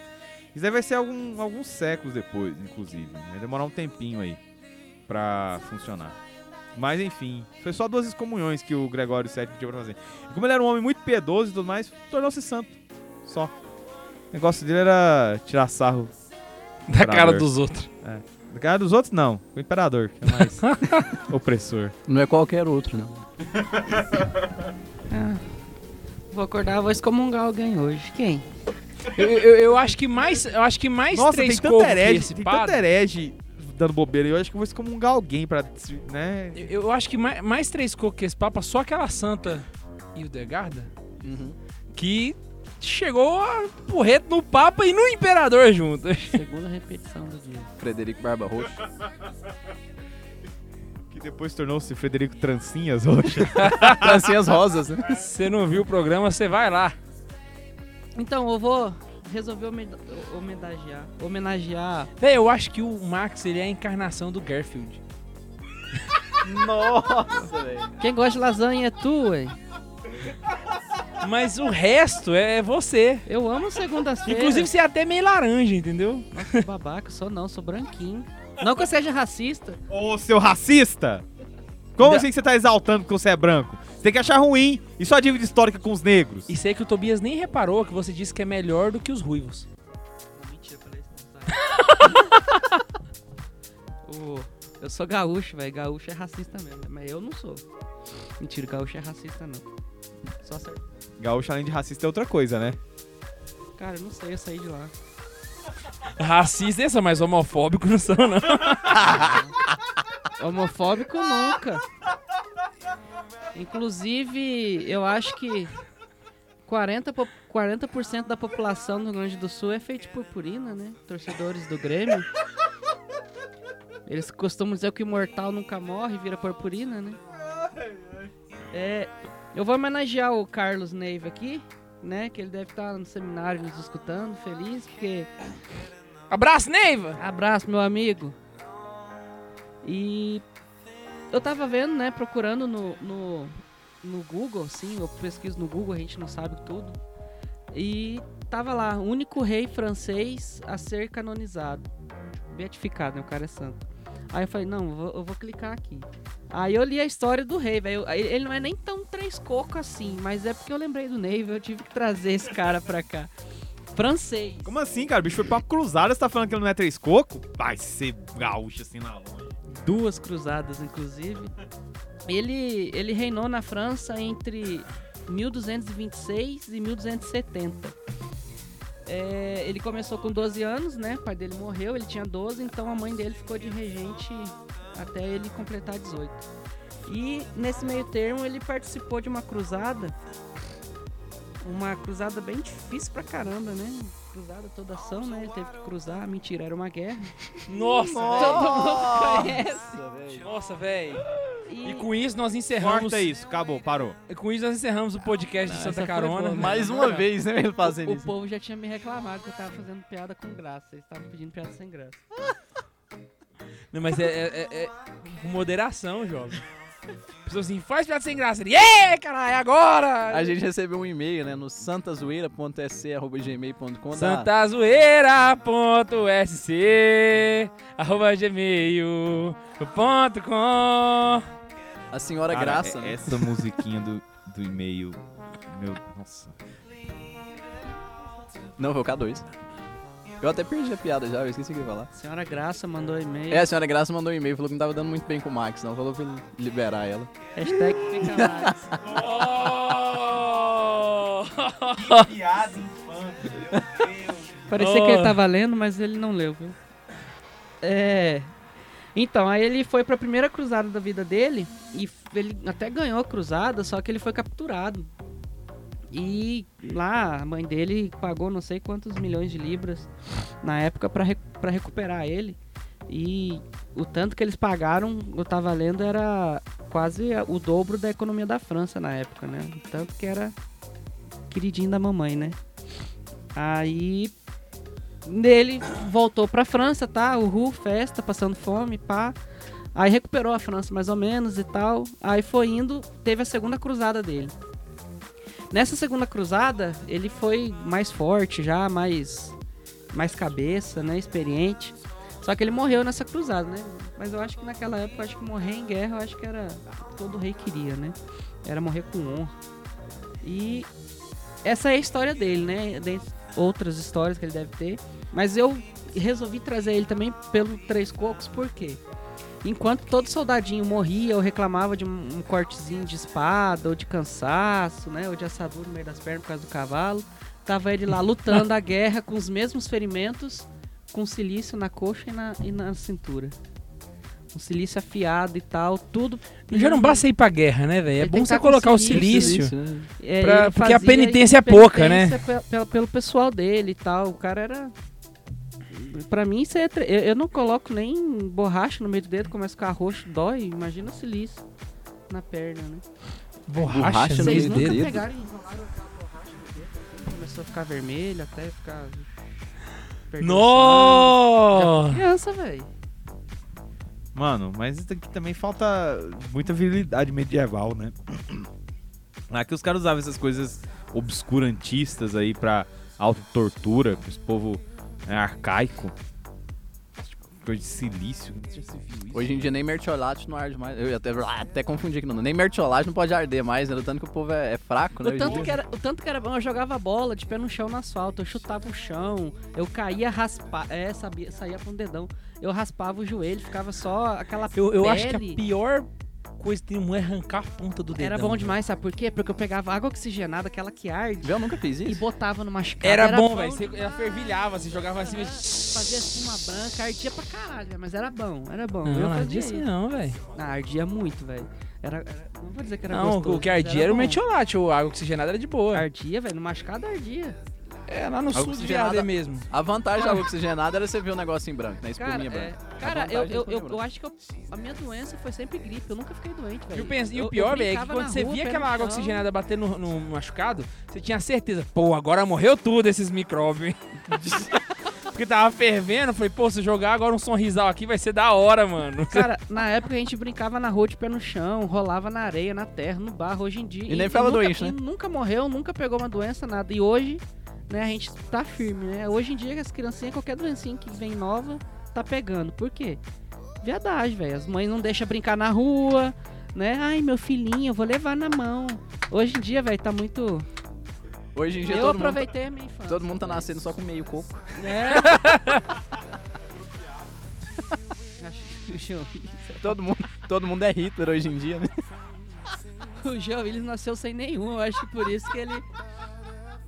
Isso aí vai ser algum- alguns séculos depois, inclusive. né? Vai demorar um tempinho aí pra funcionar. Mas enfim, foi só duas excomunhões que o Gregório VII pediu pra fazer. E como ele era um homem muito piedoso e tudo mais, tornou-se santo. Só. O negócio dele era tirar sarro Da cara Imperador. dos outros. da cara dos outros, não. O imperador, que é mais opressor. Não é qualquer outro, não. Ah, vou acordar, vou excomungar alguém hoje. Quem? Eu, eu, eu acho que mais, eu acho que mais Nossa, tem três tanta cocos que herege, esse tem tanta herege dando bobeira. Eu acho que eu vou excomungar alguém pra, né? Eu, eu acho que mais, mais três cocos que esse papa, só aquela santa Hildegarda, que chegou a porreto no papa e no imperador junto. Segunda repetição do dia. Frederico Barba Roxa. Depois tornou-se Frederico Trancinhas hoje. Trancinhas rosas, né? Você não viu o programa, você vai lá. Então, eu vou resolver home- homenagear. Homenagear. Véi, eu acho que o Max, ele é a encarnação do Garfield. Nossa, velho. Quem gosta de lasanha é tu, ué. Mas o resto é você. Eu amo segunda-feira. Inclusive, você é até meio laranja, entendeu? Nossa, que babaca, sou não, sou branquinho. Não que eu seja racista. Ô, seu racista! Como Da- assim que você tá exaltando que você é branco? Você tem que achar ruim. E sua dívida histórica com os negros? E sei que o Tobias nem reparou que você disse que é melhor do que os ruivos. Mentira, falei isso. Eu sou gaúcho, velho. Gaúcho é racista mesmo. Mas eu não sou. Mentira, gaúcho é racista não. Só certo. Gaúcho, além de racista, é outra coisa, né? Cara, eu não sei, eu saí de lá. Racista, essa, mas homofóbico não são, não. Homofóbico nunca. Inclusive, eu acho que 40%, po- 40 da população do Rio Grande do Sul é feita de purpurina, né? Torcedores do Grêmio. Eles costumam dizer que o imortal nunca morre, vira purpurina, né? É, eu vou homenagear o Carlos Neiva aqui, né? Que ele deve estar no seminário nos escutando, feliz, porque Abraço, Neiva! Abraço, meu amigo. E eu tava vendo, né, procurando no, no, no Google, sim, eu pesquiso no Google, a gente não sabe tudo. E tava lá, único rei francês a ser canonizado. Beatificado, né? O cara é santo. Aí eu falei, não, eu vou, eu vou clicar aqui. Aí eu li a história do rei, velho. Ele não é nem tão três cocos assim, mas é porque eu lembrei do Neiva, eu tive que trazer esse cara pra cá. Francês. Como assim, cara? O bicho foi pra cruzada, você tá falando que ele não é três coco? Vai ser gaúcho assim na longe. duas cruzadas, inclusive. Ele, ele reinou na França entre 1226 e 1270. É, ele começou com 12 anos, né? O pai dele morreu, ele tinha 12, então a mãe dele ficou de regente até ele completar 18. E nesse meio termo ele participou de uma cruzada, uma cruzada bem difícil pra caramba, né? Cruzada toda ação, né? Ele teve que cruzar, mentira, era uma guerra. Nossa, Todo mundo conhece. Nossa, velho. E, E com isso nós encerramos. Corta isso, acabou, parou. e Com isso nós encerramos o podcast de Não, Santa essa foi Carona. boa, Mais Na uma vez, né? Fazendo o isso. povo já tinha me reclamado que eu tava fazendo piada com graça. Eles estavam pedindo piada sem graça. Não, mas é, é- é- é com moderação, jovem. Pessoa assim, faz piada sem graça. Ele, yeah, caralho, é agora! A gente recebeu um e-mail, né? No santazoeira.sc.gmail.com da- santazoeira.sc arroba gmail.com A senhora Cara, Graça, é- né? Essa musiquinha do, do e-mail. Meu. Nossa. Não, foi o K2. Eu até perdi a piada já, eu esqueci o que eu ia falar. Senhora Graça mandou e-mail. É, a senhora Graça mandou um e-mail, falou que não tava dando muito bem com o Max, não. Falou pra ele liberar ela. Hashtag fica mais. Piada infame, meu Deus. Parecia Oh. que ele tava lendo, mas ele não leu, viu? É. Então, aí ele foi pra primeira cruzada da vida dele e ele até ganhou a cruzada, só que ele foi capturado. E lá a mãe dele pagou não sei quantos milhões de libras na época pra re- recuperar ele. E o tanto que eles pagaram, eu tava lendo, era quase o dobro da economia da França na época, né? O tanto que era queridinho da mamãe, né? Aí ele voltou pra França, tá? Uhul, festa, passando fome, pá. Aí recuperou a França mais ou menos e tal. Aí foi indo, teve a segunda cruzada dele. Nessa segunda cruzada, ele foi mais forte já, mais mais cabeça, né, experiente. Só que ele morreu nessa cruzada, né? Mas eu acho que naquela época, acho que morrer em guerra, eu acho que era todo rei queria, né? Era morrer com honra. E essa é a história dele, né? Dentre outras histórias que ele deve ter. Mas eu resolvi trazer ele também pelo Três Cocos, por quê? Enquanto todo soldadinho morria ou reclamava de um, um cortezinho de espada, ou de cansaço, né? Ou de assadura no meio das pernas por causa do cavalo, tava ele lá lutando a guerra com os mesmos ferimentos, com silício na coxa e na, e na cintura. Um silício afiado e tal, tudo. Já não basta ir pra guerra, né, velho? É bom você tá colocar o silício. silício. né? É, Pra- porque a penitência é pouca, né? Pelo, pelo pessoal dele e tal. O cara era. Pra mim, isso é. tre- Eu, eu não coloco nem borracha no meio do dedo, começa a ficar roxo, dói. Imagina o silício na perna, né? Borracha, Borracha no meio Vocês do dedo. dedo. pegaram e enrolaram aquela borracha no dedo? Começou a ficar vermelho até ficar. Nossa! sangue. Criança, velho. Mano, mas isso aqui também falta muita virilidade medieval, né? Lá que os caras usavam essas coisas obscurantistas aí pra autotortura, pra esse povo é, arcaico. Coisa de silício. Hoje em dia nem mertiolate não arde mais. Eu até, até confundi aqui, não. Nem mertiolate não pode arder mais, né? O tanto que o povo é, é fraco, né? O tanto, que era, o tanto que era bom, eu jogava bola de pé no chão no asfalto, eu chutava o chão, eu caía, raspar, é, sabia, saía com o dedão. Eu raspava o joelho, ficava só aquela Eu, eu acho que a pior coisa que tem um é arrancar a ponta do dedão. Era bom demais, sabe por quê? Porque eu pegava água oxigenada, aquela que arde, Eu nunca fiz e isso. botava no machucado. Era, bom, velho. Demais. fervilhava, você jogava assim, mas... Fazia espuma branca, ardia pra caralho, velho, mas era bom, era bom. eu Não, fazia ardia isso. assim não, velho. Ah, ardia muito, velho. Era, era- não vou dizer que era Não, gostoso, o que ardia era o bom. metiolate, o água oxigenada era de boa. Ardia, velho, no machucado ardia. É, lá no sul de oxigenada- VAD mesmo. A vantagem da água oxigenada era você ver o negócio em branco, né? Cara, Espuminha é, branca. cara A eu, é eu, eu, eu acho que eu- a minha doença foi sempre gripe. Eu nunca fiquei doente, E velho. e o pior, velho, é que quando você rua, via aquela no água chão. oxigenada bater no, no machucado, você tinha certeza, pô, agora morreu tudo esses micróbios. hein? Porque tava fervendo, eu falei, pô, se jogar agora um sorrisal aqui vai ser da hora, mano. Cara, na época a gente brincava na rua de pé no chão, rolava na areia, na terra, no barro. Hoje em dia. E nem ficava nunca, doente, né? e nunca morreu, nunca pegou uma doença, nada. E hoje, né, a gente tá firme, né? Hoje em dia, as criancinhas, qualquer doencinha que vem nova, tá pegando. Por quê? Viadagem, velho. As mães não deixam brincar na rua, né? Ai, meu filhinho, eu vou levar na mão. Hoje em dia, velho, tá muito. Hoje em dia Eu todo mundo, aproveitei a minha infância. todo mundo tá nascendo só com meio coco. É. Acho que o João Todo mundo, todo mundo é Hitler hoje em dia, né? O João Willis nasceu sem nenhum, eu acho que por isso que ele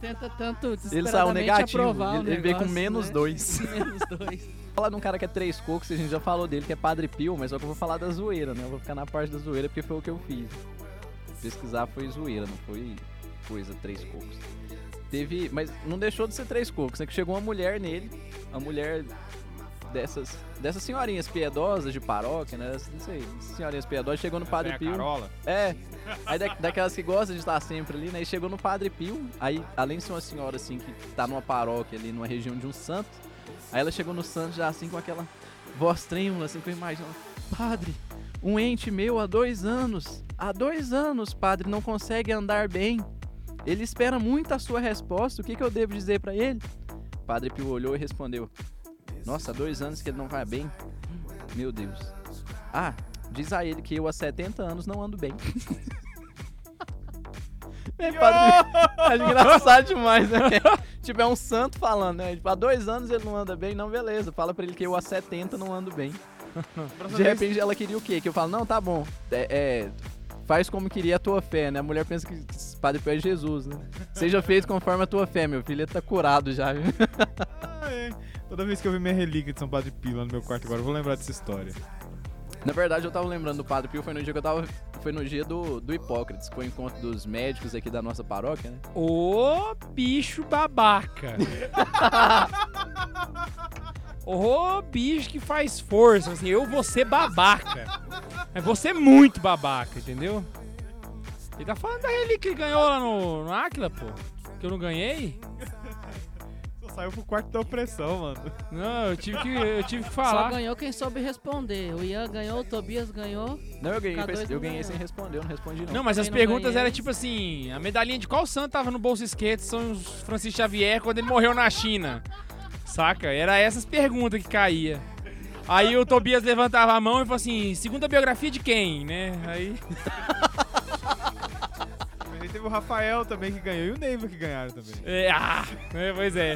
tenta tanto Ele saiu negativo. Ele, ele veio com negócio, menos né? dois. menos dois. Falar de um cara que é três cocos, a gente já falou dele, que é Padre Pio, mas só que eu vou falar da zoeira, né? Eu vou ficar na parte da zoeira porque foi o que eu fiz. Pesquisar foi zoeira, não foi coisa três cocos. Teve. Mas não deixou de ser três cocos, né? Que chegou uma mulher nele, a mulher dessas, dessas senhorinhas piedosas de paróquia, né? Não sei, senhorinhas piedosas, chegou no Padre É a Pio. Carola. É. Aí da- daquelas que gostam de estar sempre ali, né? E chegou no Padre Pio. Aí, além de ser uma senhora assim que tá numa paróquia ali, numa região de um santo, aí ela chegou no santo já assim com aquela voz trêmula, assim, com a imagem. ela, Padre, um ente meu há dois anos. Há dois anos, padre, não consegue andar bem. Ele espera muito a sua resposta. O que, que eu devo dizer pra ele? Padre Pio olhou e respondeu: Nossa, há dois anos que ele não vai bem. Meu Deus. Ah, diz a ele que eu há 70 anos não ando bem. É, padre, é engraçado demais, né? tipo, é um santo falando, né? Tipo, há dois anos ele não anda bem, não, beleza. Fala pra ele que eu há 70 não ando bem. De repente ela queria o quê? Que eu falo, não, tá bom. É, é, faz como queria a tua fé, né? A mulher pensa que Padre Pio é Jesus, né? Seja feito conforme a tua fé, meu filho. Ele tá curado já, viu? Toda vez que eu ver minha relíquia de São Padre Pio lá no meu quarto agora, eu vou lembrar dessa história. Na verdade, eu tava lembrando do Padre Pio, foi no dia que eu tava. Foi no dia do, do Hipócrates, foi o encontro dos médicos aqui da nossa paróquia, né? Ô bicho babaca. Ô bicho que faz força. Assim, eu vou ser babaca. Mas vou ser muito babaca, entendeu? Ele tá falando da relíquia que ganhou lá no, no Aquila, pô. Que eu não ganhei? Só saiu pro quarto da opressão, mano. Não, eu tive que, eu tive que Só falar. ganhou quem soube responder. O Ian ganhou, o Tobias ganhou. Não, eu ganhei, K2 eu não ganhei ganhou. sem responder, eu não respondi não. Não, mas as Quem não perguntas eram tipo assim: a medalhinha de qual santo tava no bolso esquerdo de São Francisco Xavier quando ele morreu na China? Saca? Era essas perguntas que caía. Aí o Tobias levantava a mão e falou assim: segunda biografia de quem, né? Aí. Aí teve o Rafael também que ganhou e o Neiva que ganharam também. É, ah, é, pois é.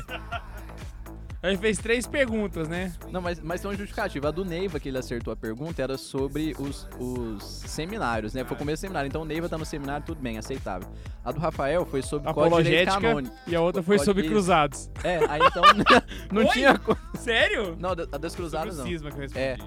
Aí fez três perguntas, né? Não, mas, mas tem uma justificativa. A do Neiva, que ele acertou a pergunta, era sobre os, os seminários, né? Foi o começo do seminário. Então o Neiva tá no seminário, tudo bem, aceitável. A do Rafael foi sobre código Apologética canônico. e a outra foi Pode sobre cruzados. É, aí então não Oi? tinha... Sério? Não, a cruzadas o não. cisma que eu respondi. É.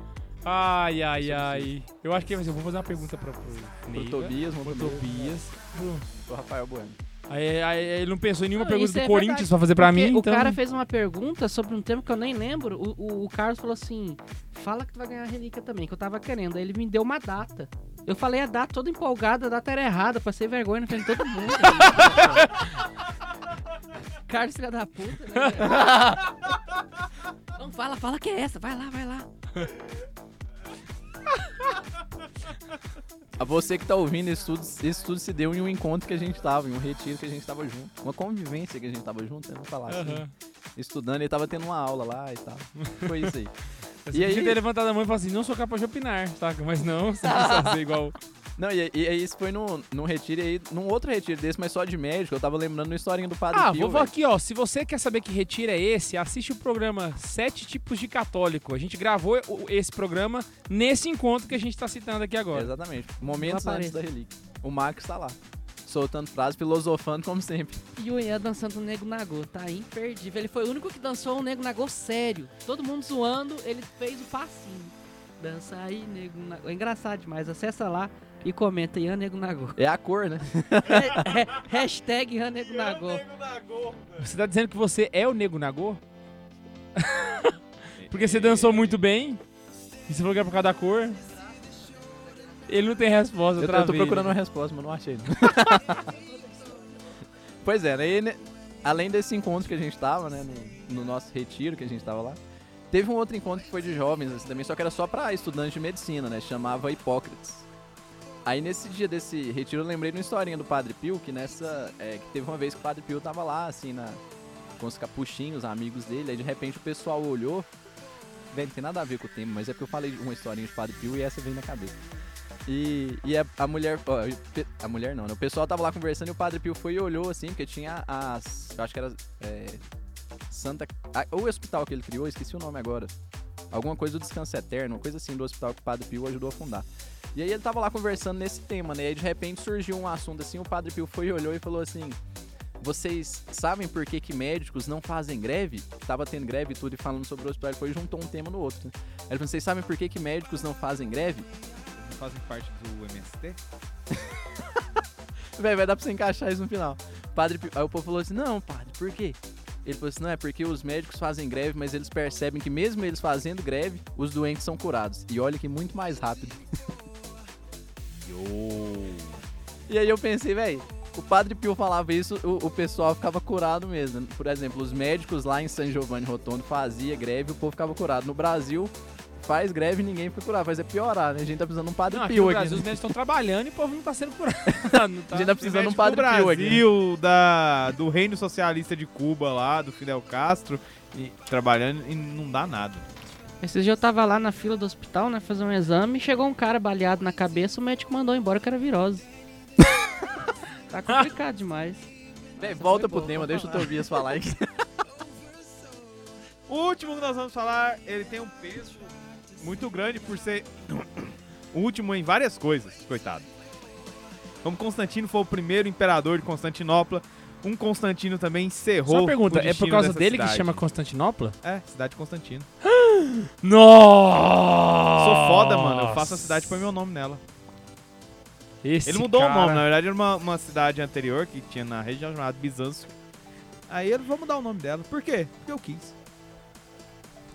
Ai, ai, ai. Eu acho que eu vou fazer uma pergunta pra, pro Pro Neiva, Tobias, pro pro Tobias. Pro- pro Rafael Bueno. Aí, aí ele não pensou em nenhuma Não, pergunta do é Corinthians verdade, pra fazer pra mim, o então... cara fez uma pergunta sobre um tema que eu nem lembro. O, o- o Carlos falou assim: fala que tu vai ganhar a relíquia também, que eu tava querendo. Aí ele me deu uma data. Eu falei a data toda empolgada, a data era errada, passei vergonha na frente de todo mundo. Carlos, filha da puta, né? Não, fala, fala que é essa, vai lá, vai lá. A você que tá ouvindo, esse tudo, esse tudo se deu em um encontro que a gente tava, em um retiro que a gente tava junto. Uma convivência que a gente tava junto, né? Vamos falar assim. Estudando, ele tava tendo uma aula lá e tal. Foi isso aí. Eu E aí? ter levantado a mão e falado assim, não sou capaz de opinar? Mas não, você precisa fazer igual... Não, e, e aí isso foi num, num retiro, aí, num outro retiro desse, mas só de médico, eu tava lembrando uma historinha do Padre Ah, Pio, vou, aqui, ó. Se você quer saber que retiro é esse, assiste o programa Sete Tipos de Católico. A gente gravou o- esse programa nesse encontro que a gente tá citando aqui agora. Exatamente. Momentos antes da relíquia. O Max tá lá. Soltando frases, filosofando como sempre. E o Ian dançando o Nego Nagô, tá imperdível. Ele foi o único que dançou o Nego Nagô sério. Todo mundo zoando, ele fez o passinho. Dança aí, Nego Nagô. É engraçado demais. Acessa lá e comenta Ian Nego Nagô. É a cor, né? É- é- hashtag Ian Nego Nagô. Você tá dizendo que você é o Nego Nagô? Porque você dançou muito bem. E você falou que é por causa da cor. Ele não tem resposta, Eu, tô- eu tô procurando uma resposta, mas não achei. pois é, e, né, além desse encontro que a gente tava, né? No, no nosso retiro que a gente tava lá. Teve um outro encontro que foi de jovens, assim, também, só que era só pra estudantes de medicina, né? Chamava Hipócrates. Aí nesse dia desse retiro eu lembrei de uma historinha do Padre Pio, que nessa. é, que teve uma vez que o Padre Pio tava lá, assim, na, com os capuchinhos, amigos dele, aí de repente o pessoal olhou. Velho, não tem nada a ver com o tema, mas é porque eu falei uma historinha de Padre Pio e essa veio na cabeça. E, e a, a mulher. a mulher não, né? O pessoal tava lá conversando e o Padre Pio foi e olhou assim, porque tinha as. Eu acho que era. é, Santa. a- o hospital que ele criou, esqueci o nome agora. Alguma coisa do Descanso Eterno, uma coisa assim do hospital que o Padre Pio ajudou a fundar. E aí ele tava lá conversando nesse tema, né? E aí de repente surgiu um assunto assim, o Padre Pio foi e olhou e falou assim. Vocês sabem por que, que médicos não fazem greve? Tava tendo greve e tudo e falando sobre o hospital, e juntou um tema no outro. Né? Ele falou, vocês sabem por que, que médicos não fazem greve? Não fazem parte do MST? Véi, vai dar pra você encaixar isso no final. Padre Pio- Aí o povo falou assim: Não, padre, por quê? Ele falou assim, não, é porque os médicos fazem greve, mas eles percebem que mesmo eles fazendo greve, os doentes são curados. E olha que muito mais rápido. E aí eu pensei, velho, o Padre Pio falava isso, o, o pessoal ficava curado mesmo. Por exemplo, os médicos lá em San Giovanni Rotondo fazia greve, o povo ficava curado. No Brasil, faz greve e ninguém curado. Faz é piorar, né? A gente tá precisando de um Padre Não, aqui Pio no aqui. Brasil né? os médicos estão trabalhando e o povo não tá sendo curado. Não tá- A gente tá precisando de um Padre do Pio aqui. né? Brasil, da, do reino socialista de Cuba lá, do Fidel Castro, e, trabalhando e não dá nada. Esses dias eu tava lá na fila do hospital, né, fazer um exame, chegou um cara baleado na cabeça, o médico mandou embora que era virose. tá complicado demais. Véi, volta pro boa, tema, deixa o. Tobias falar aí. O último que nós vamos falar, ele tem um peso muito grande por ser o último em várias coisas, coitado. Como Constantino foi o primeiro imperador de Constantinopla, um Constantino também encerrou Só uma pergunta, é por causa dele que cidade. chama Constantinopla? É, cidade de Constantino. Nossa! Sou foda, mano. Eu faço a cidade põe meu nome nela. Esse Ele mudou cara... o nome, na verdade era uma, uma cidade anterior que tinha na região chamada Bizâncio. Aí ele vou mudar o nome dela. Por quê? Porque eu quis.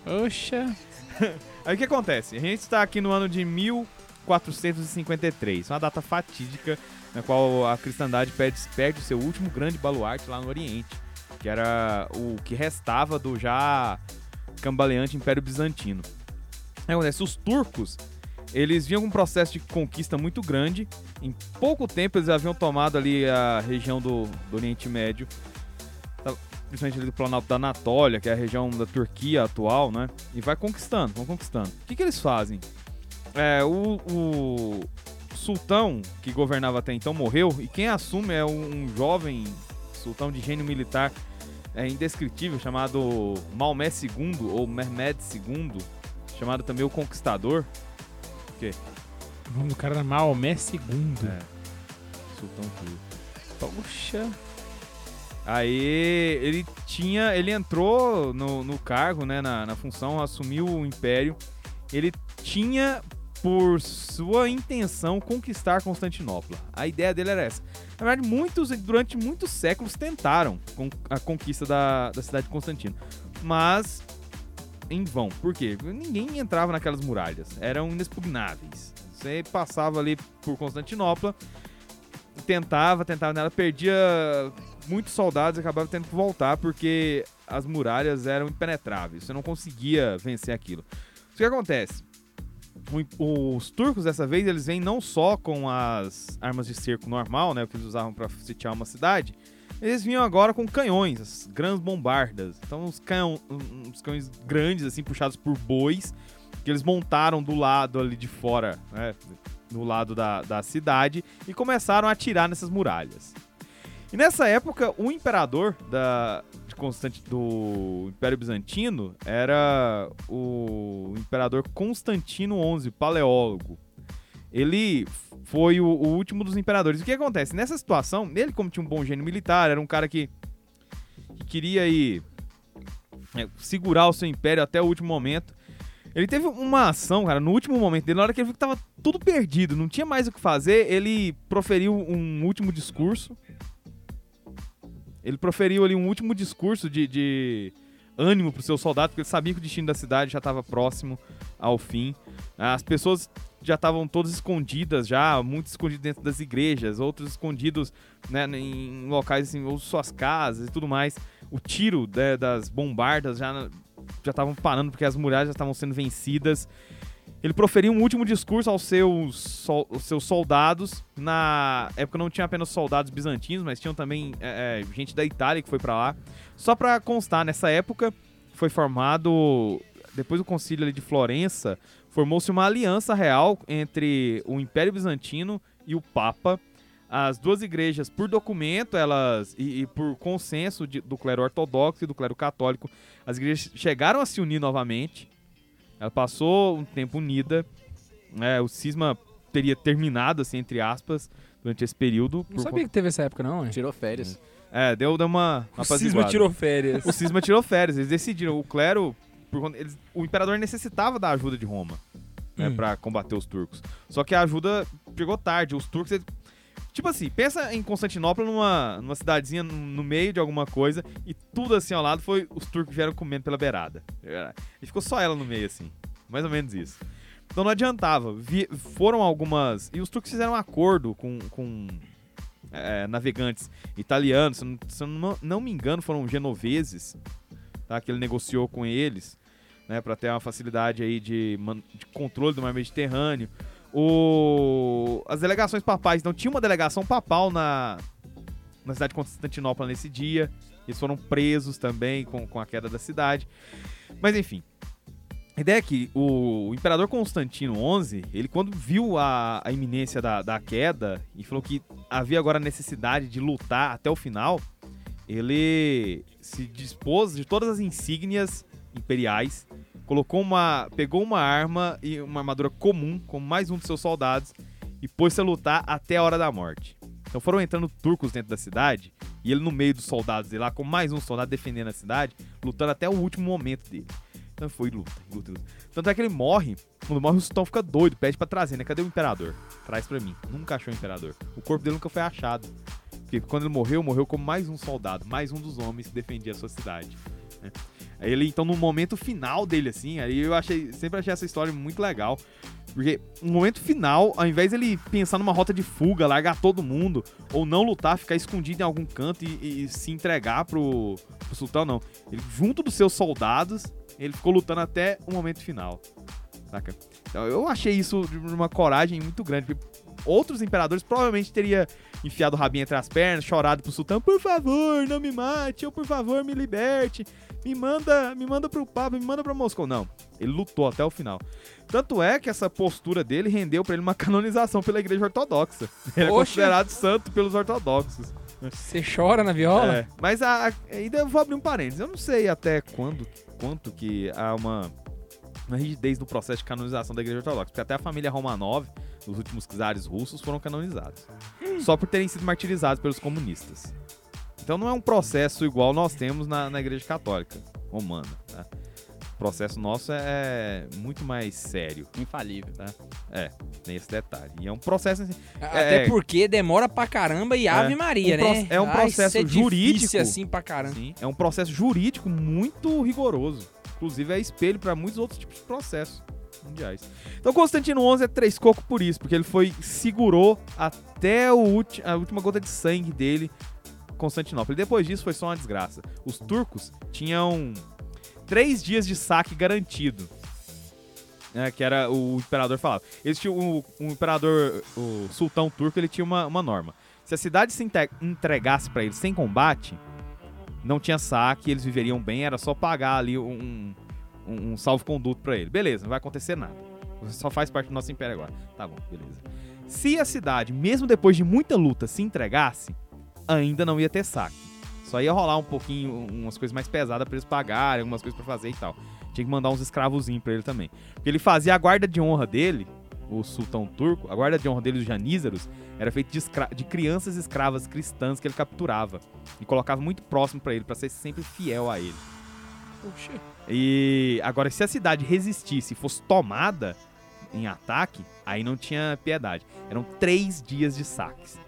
Oxa. Aí o que acontece? A gente está aqui no ano de 1453, uma data fatídica na qual a cristandade perde, perde o seu último grande baluarte lá no Oriente, que era o que restava do já cambaleante Império Bizantino. Aí acontece, os turcos, eles vinham com um processo de conquista muito grande, em pouco tempo eles haviam tomado ali a região do, do Oriente Médio, principalmente ali do Planalto da Anatólia, que é a região da Turquia atual, né? E vai conquistando, vão conquistando. O que, que eles fazem? É, o, o sultão que governava até então morreu, e quem assume é um, um jovem sultão de gênio militar é, indescritível, chamado Maomé II, ou Mehmed II, chamado também o Conquistador. O nome do cara era Maomé II. É. Sultão turco. Poxa. Aí ele tinha. Ele entrou no, no cargo, né? Na, na função, assumiu o império. Ele tinha por sua intenção conquistar Constantinopla. A ideia dele era essa. Na verdade, muitos, durante muitos séculos tentaram a conquista da, da cidade de Constantino. Mas em vão. Por quê? Ninguém entrava naquelas muralhas. Eram inexpugnáveis. Você passava ali por Constantinopla, tentava, tentava nela, perdia muitos soldados e acabava tendo que voltar porque as muralhas eram impenetráveis. Você não conseguia vencer aquilo. O que acontece? Os turcos dessa vez eles vêm não só com as armas de cerco normal, né, que eles usavam para sitiar uma cidade, eles vinham agora com canhões, as grandes bombardas. Então uns, canhão, uns canhões grandes assim puxados por bois que eles montaram do lado ali de fora, né, do lado da, da cidade e começaram a atirar nessas muralhas. E nessa época, o imperador da, de do Império Bizantino era o imperador Constantino XI, paleólogo. Ele foi o, o último dos imperadores. O que acontece? Nessa situação, ele, como tinha um bom gênio militar, era um cara que, que queria aí, é, segurar o seu império até o último momento. Ele teve uma ação, cara, no último momento dele, na hora que ele viu que tava tudo perdido, não tinha mais o que fazer, ele proferiu um último discurso. Ele proferiu ali um último discurso de, de ânimo pro seu soldado, porque ele sabia que o destino da cidade já estava próximo ao fim. As pessoas já estavam todas escondidas, já, muitos escondidos dentro das igrejas, outros escondidos né, em locais assim, ou suas casas e tudo mais. O tiro né, das bombardas já já estavam parando porque as muralhas já estavam sendo vencidas. Ele proferiu um último discurso aos seus, aos seus soldados. Na época não tinha apenas soldados bizantinos, mas tinham também é, é, gente da Itália que foi pra lá. Só pra constar, nessa época foi formado, depois do concílio de Florença, formou-se uma aliança real entre o Império Bizantino e o Papa. As duas igrejas, por documento, elas e, e por consenso de- do clero ortodoxo e do clero católico, as igrejas chegaram a se unir novamente. Ela passou um tempo unida. né, o cisma teria terminado, assim, entre aspas, durante esse período. Não sabia que teve essa época, não, hein? Tirou férias. É, deu, deu uma, uma O cisma tirou férias. O cisma tirou férias. Eles decidiram. O clero. por eles- o imperador necessitava da ajuda de Roma. Né, Hum. Pra combater os turcos. Só que a ajuda chegou tarde. Os turcos. Tipo assim, pensa em Constantinopla numa, numa cidadezinha no, meio de alguma coisa e tudo assim ao lado foi os turcos vieram comendo pela beirada. E ficou só ela no meio, assim. Mais ou menos isso. Então não adiantava. Vi- foram algumas. E os turcos fizeram um acordo com, com é, navegantes italianos. Se não, se não, não me engano, foram genoveses. Tá? Que ele negociou com eles. Né, para ter uma facilidade aí de, de controle do mar Mediterrâneo. O, as delegações papais. Então tinha uma delegação papal na, na cidade de Constantinopla nesse dia. Eles foram presos também com, com a queda da cidade. Mas enfim. A ideia é que o imperador Constantino XI, ele quando viu a, a iminência da, da queda e falou que havia agora a necessidade de lutar até o final, ele se dispôs de todas as insígnias imperiais, colocou uma, pegou uma arma e uma armadura comum, como mais um dos seus soldados, e pôs-se a lutar até a hora da morte. Então foram entrando turcos dentro da cidade, e ele no meio dos soldados dele lá, com mais um soldado defendendo a cidade, lutando até o último momento dele. Então foi luta, luta, luta. Tanto é que ele morre, quando morre o sultão fica doido, pede pra trazer, né? Cadê o imperador? Traz pra mim. Nunca achou o imperador. O corpo dele nunca foi achado. Porque quando ele morreu, morreu como mais um soldado, mais um dos homens que defendia a sua cidade. né? Ele, então, no momento final dele, assim, aí eu achei, sempre achei essa história muito legal. Porque no momento final, ao invés dele pensar numa rota de fuga, largar todo mundo, ou não lutar, ficar escondido em algum canto e, e se entregar pro, pro sultão, não. Ele, junto dos seus soldados, ele ficou lutando até o momento final. Saca? Então eu achei isso de uma coragem muito grande. Outros imperadores provavelmente teria enfiado o rabinho entre as pernas, chorado pro sultão, por favor, não me mate, ou por favor, me liberte. Me manda, me manda pro Papa, me manda pra Moscou. Não, ele lutou até o final. Tanto é que essa postura dele rendeu pra ele uma canonização pela Igreja Ortodoxa. Ele é considerado santo pelos ortodoxos. Você chora na viola? É, mas a, a- ainda eu vou abrir um parênteses. Eu não sei até quando, quanto que há uma, uma rigidez no processo de canonização da Igreja Ortodoxa. Porque até a família Romanov, os últimos czares russos, foram canonizados. Só por terem sido martirizados pelos comunistas. Então não é um processo igual nós temos na, na Igreja Católica Romana. Tá? O processo nosso é muito mais sério. Infalível. Tem esse detalhe. E é um processo assim, Até É. porque demora pra caramba e Ave Maria, Um né? é um Ai, processo é difícil jurídico. assim pra caramba. Sim, é um processo jurídico muito rigoroso. Inclusive é espelho para muitos outros tipos de processos mundiais. Então Constantino XI é três cocos por isso, porque ele foi segurou até ulti- a última gota de sangue dele Constantinopla. E depois disso foi só uma desgraça. Os turcos tinham três dias de saque garantido. né, que era o imperador falava. Eles tinham o, imperador, o sultão turco, ele tinha uma, uma norma. Se a cidade se entregasse para eles sem combate, não tinha saque, eles viveriam bem, era só pagar ali um, um, um salvo-conduto pra ele. Beleza, não vai acontecer nada. Você só faz parte do nosso império agora. Tá bom, beleza. Se a cidade, mesmo depois de muita luta, se entregasse, ainda não ia ter saque. Só ia rolar um pouquinho, umas coisas mais pesadas pra eles pagarem, algumas coisas pra fazer e tal. Tinha que mandar uns escravozinhos pra ele também. Porque ele fazia a guarda de honra dele, o sultão turco, a guarda de honra dele, os janízaros, era feita de, escra- de crianças escravas cristãs que ele capturava. E colocava muito próximo pra ele, pra ser sempre fiel a ele. Puxa. E agora, se a cidade resistisse e fosse tomada em ataque, aí não tinha piedade. Eram três dias de saques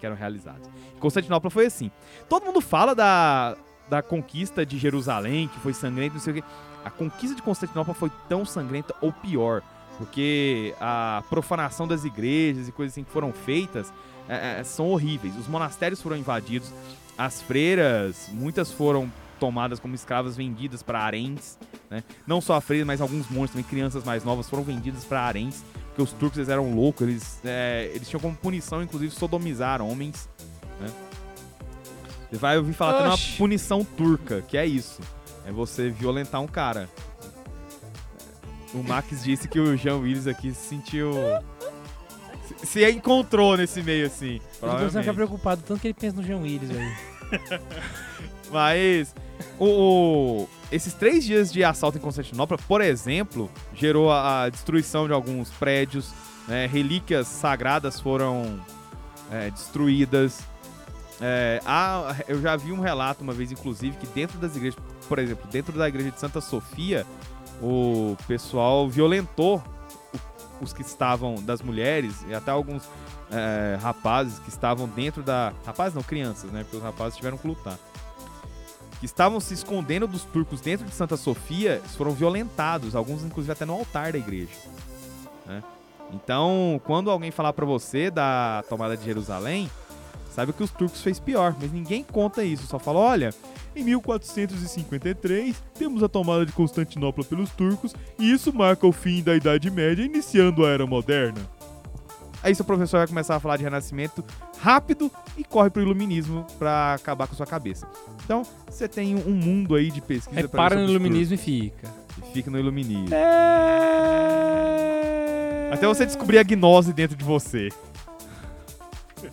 que eram realizados. Constantinopla foi assim. Todo mundo fala da, da conquista de Jerusalém, que foi sangrenta, não sei o quê. A conquista de Constantinopla foi tão sangrenta ou pior, porque a profanação das igrejas e coisas assim que foram feitas é, é, são horríveis. Os monastérios foram invadidos, as freiras, muitas foram tomadas como escravas vendidas para haréns, né? Não só a freira, mas alguns monges também, crianças mais novas, foram vendidas para haréns, porque os turcos eles eram loucos, eles, é, eles tinham como punição, inclusive, sodomizar homens, né? Você vai ouvir falar tem uma Oxi. punição turca, que é isso. É você violentar um cara. O Max disse que o Jean Willis aqui se sentiu... Se, se encontrou nesse meio, assim. Começando a ficar preocupado, tanto que ele pensa no Jean Willis aí. Mas o, o- esses três dias de assalto em Constantinopla, por exemplo, gerou a, a destruição de alguns prédios, né, relíquias sagradas foram é, destruídas. É, há- eu já vi um relato uma vez, inclusive, que dentro das igrejas, por exemplo, dentro da igreja de Santa Sofia, o pessoal violentou os que estavam, das mulheres, e até alguns é, rapazes que estavam dentro da. Rapazes não, crianças, né? Porque os rapazes tiveram que lutar. Que estavam se escondendo dos turcos dentro de Santa Sofia, foram violentados, alguns inclusive até no altar da igreja. né? Então, quando alguém falar pra você da tomada de Jerusalém, sabe que os turcos fez pior, mas ninguém conta isso, só fala, olha, em 1453 temos a tomada de Constantinopla pelos turcos e isso marca o fim da Idade Média, iniciando a Era Moderna. Aí seu professor vai começar a falar de renascimento rápido e corre pro iluminismo pra acabar com sua cabeça. Então, você tem um mundo aí de pesquisa pra para no iluminismo e fica. E fica no iluminismo. É... Até você descobrir a gnose dentro de você.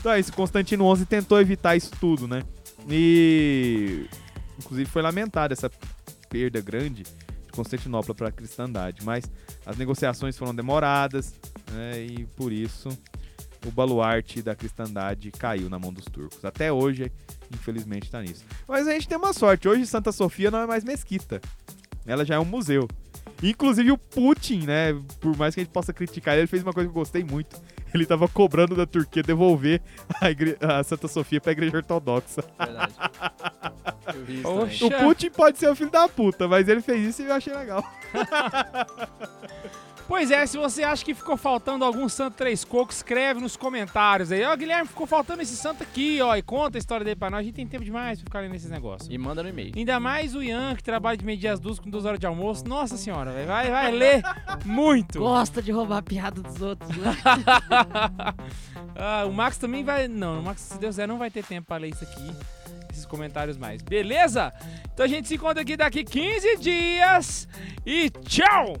então é isso, Constantino XI tentou evitar isso tudo, né? E inclusive foi lamentado essa perda grande de Constantinopla para a cristandade, mas as negociações foram demoradas, né? E por isso o baluarte da cristandade caiu na mão dos turcos. Até hoje, infelizmente, tá nisso. Mas a gente tem uma sorte, hoje Santa Sofia não é mais mesquita. Ela já é um museu. Inclusive o Putin, né? Por mais que a gente possa criticar ele fez uma coisa que eu gostei muito. Ele tava cobrando da Turquia devolver a, igre- a Santa Sofia pra igreja ortodoxa. Verdade. Eu vi isso. O Putin pode ser o filho da puta, mas ele fez isso e eu achei legal. Pois é, se você acha que ficou faltando algum santo três cocos, escreve nos comentários aí. Ó, Guilherme, ficou faltando esse santo aqui, ó, e conta a história dele pra nós. A gente tem tempo demais pra ficar lendo esses negócios. E manda no e-mail. Ainda mais o Ian, que trabalha de meio dia às duas com duas horas de almoço. Nossa senhora, vai, vai ler muito. Gosta de roubar a piada dos outros, né? Ah, o Max também vai. Não, o Max, se Deus quiser, não vai ter tempo pra ler isso aqui. Esses comentários mais. Beleza? Então a gente se encontra aqui daqui 15 dias. E tchau!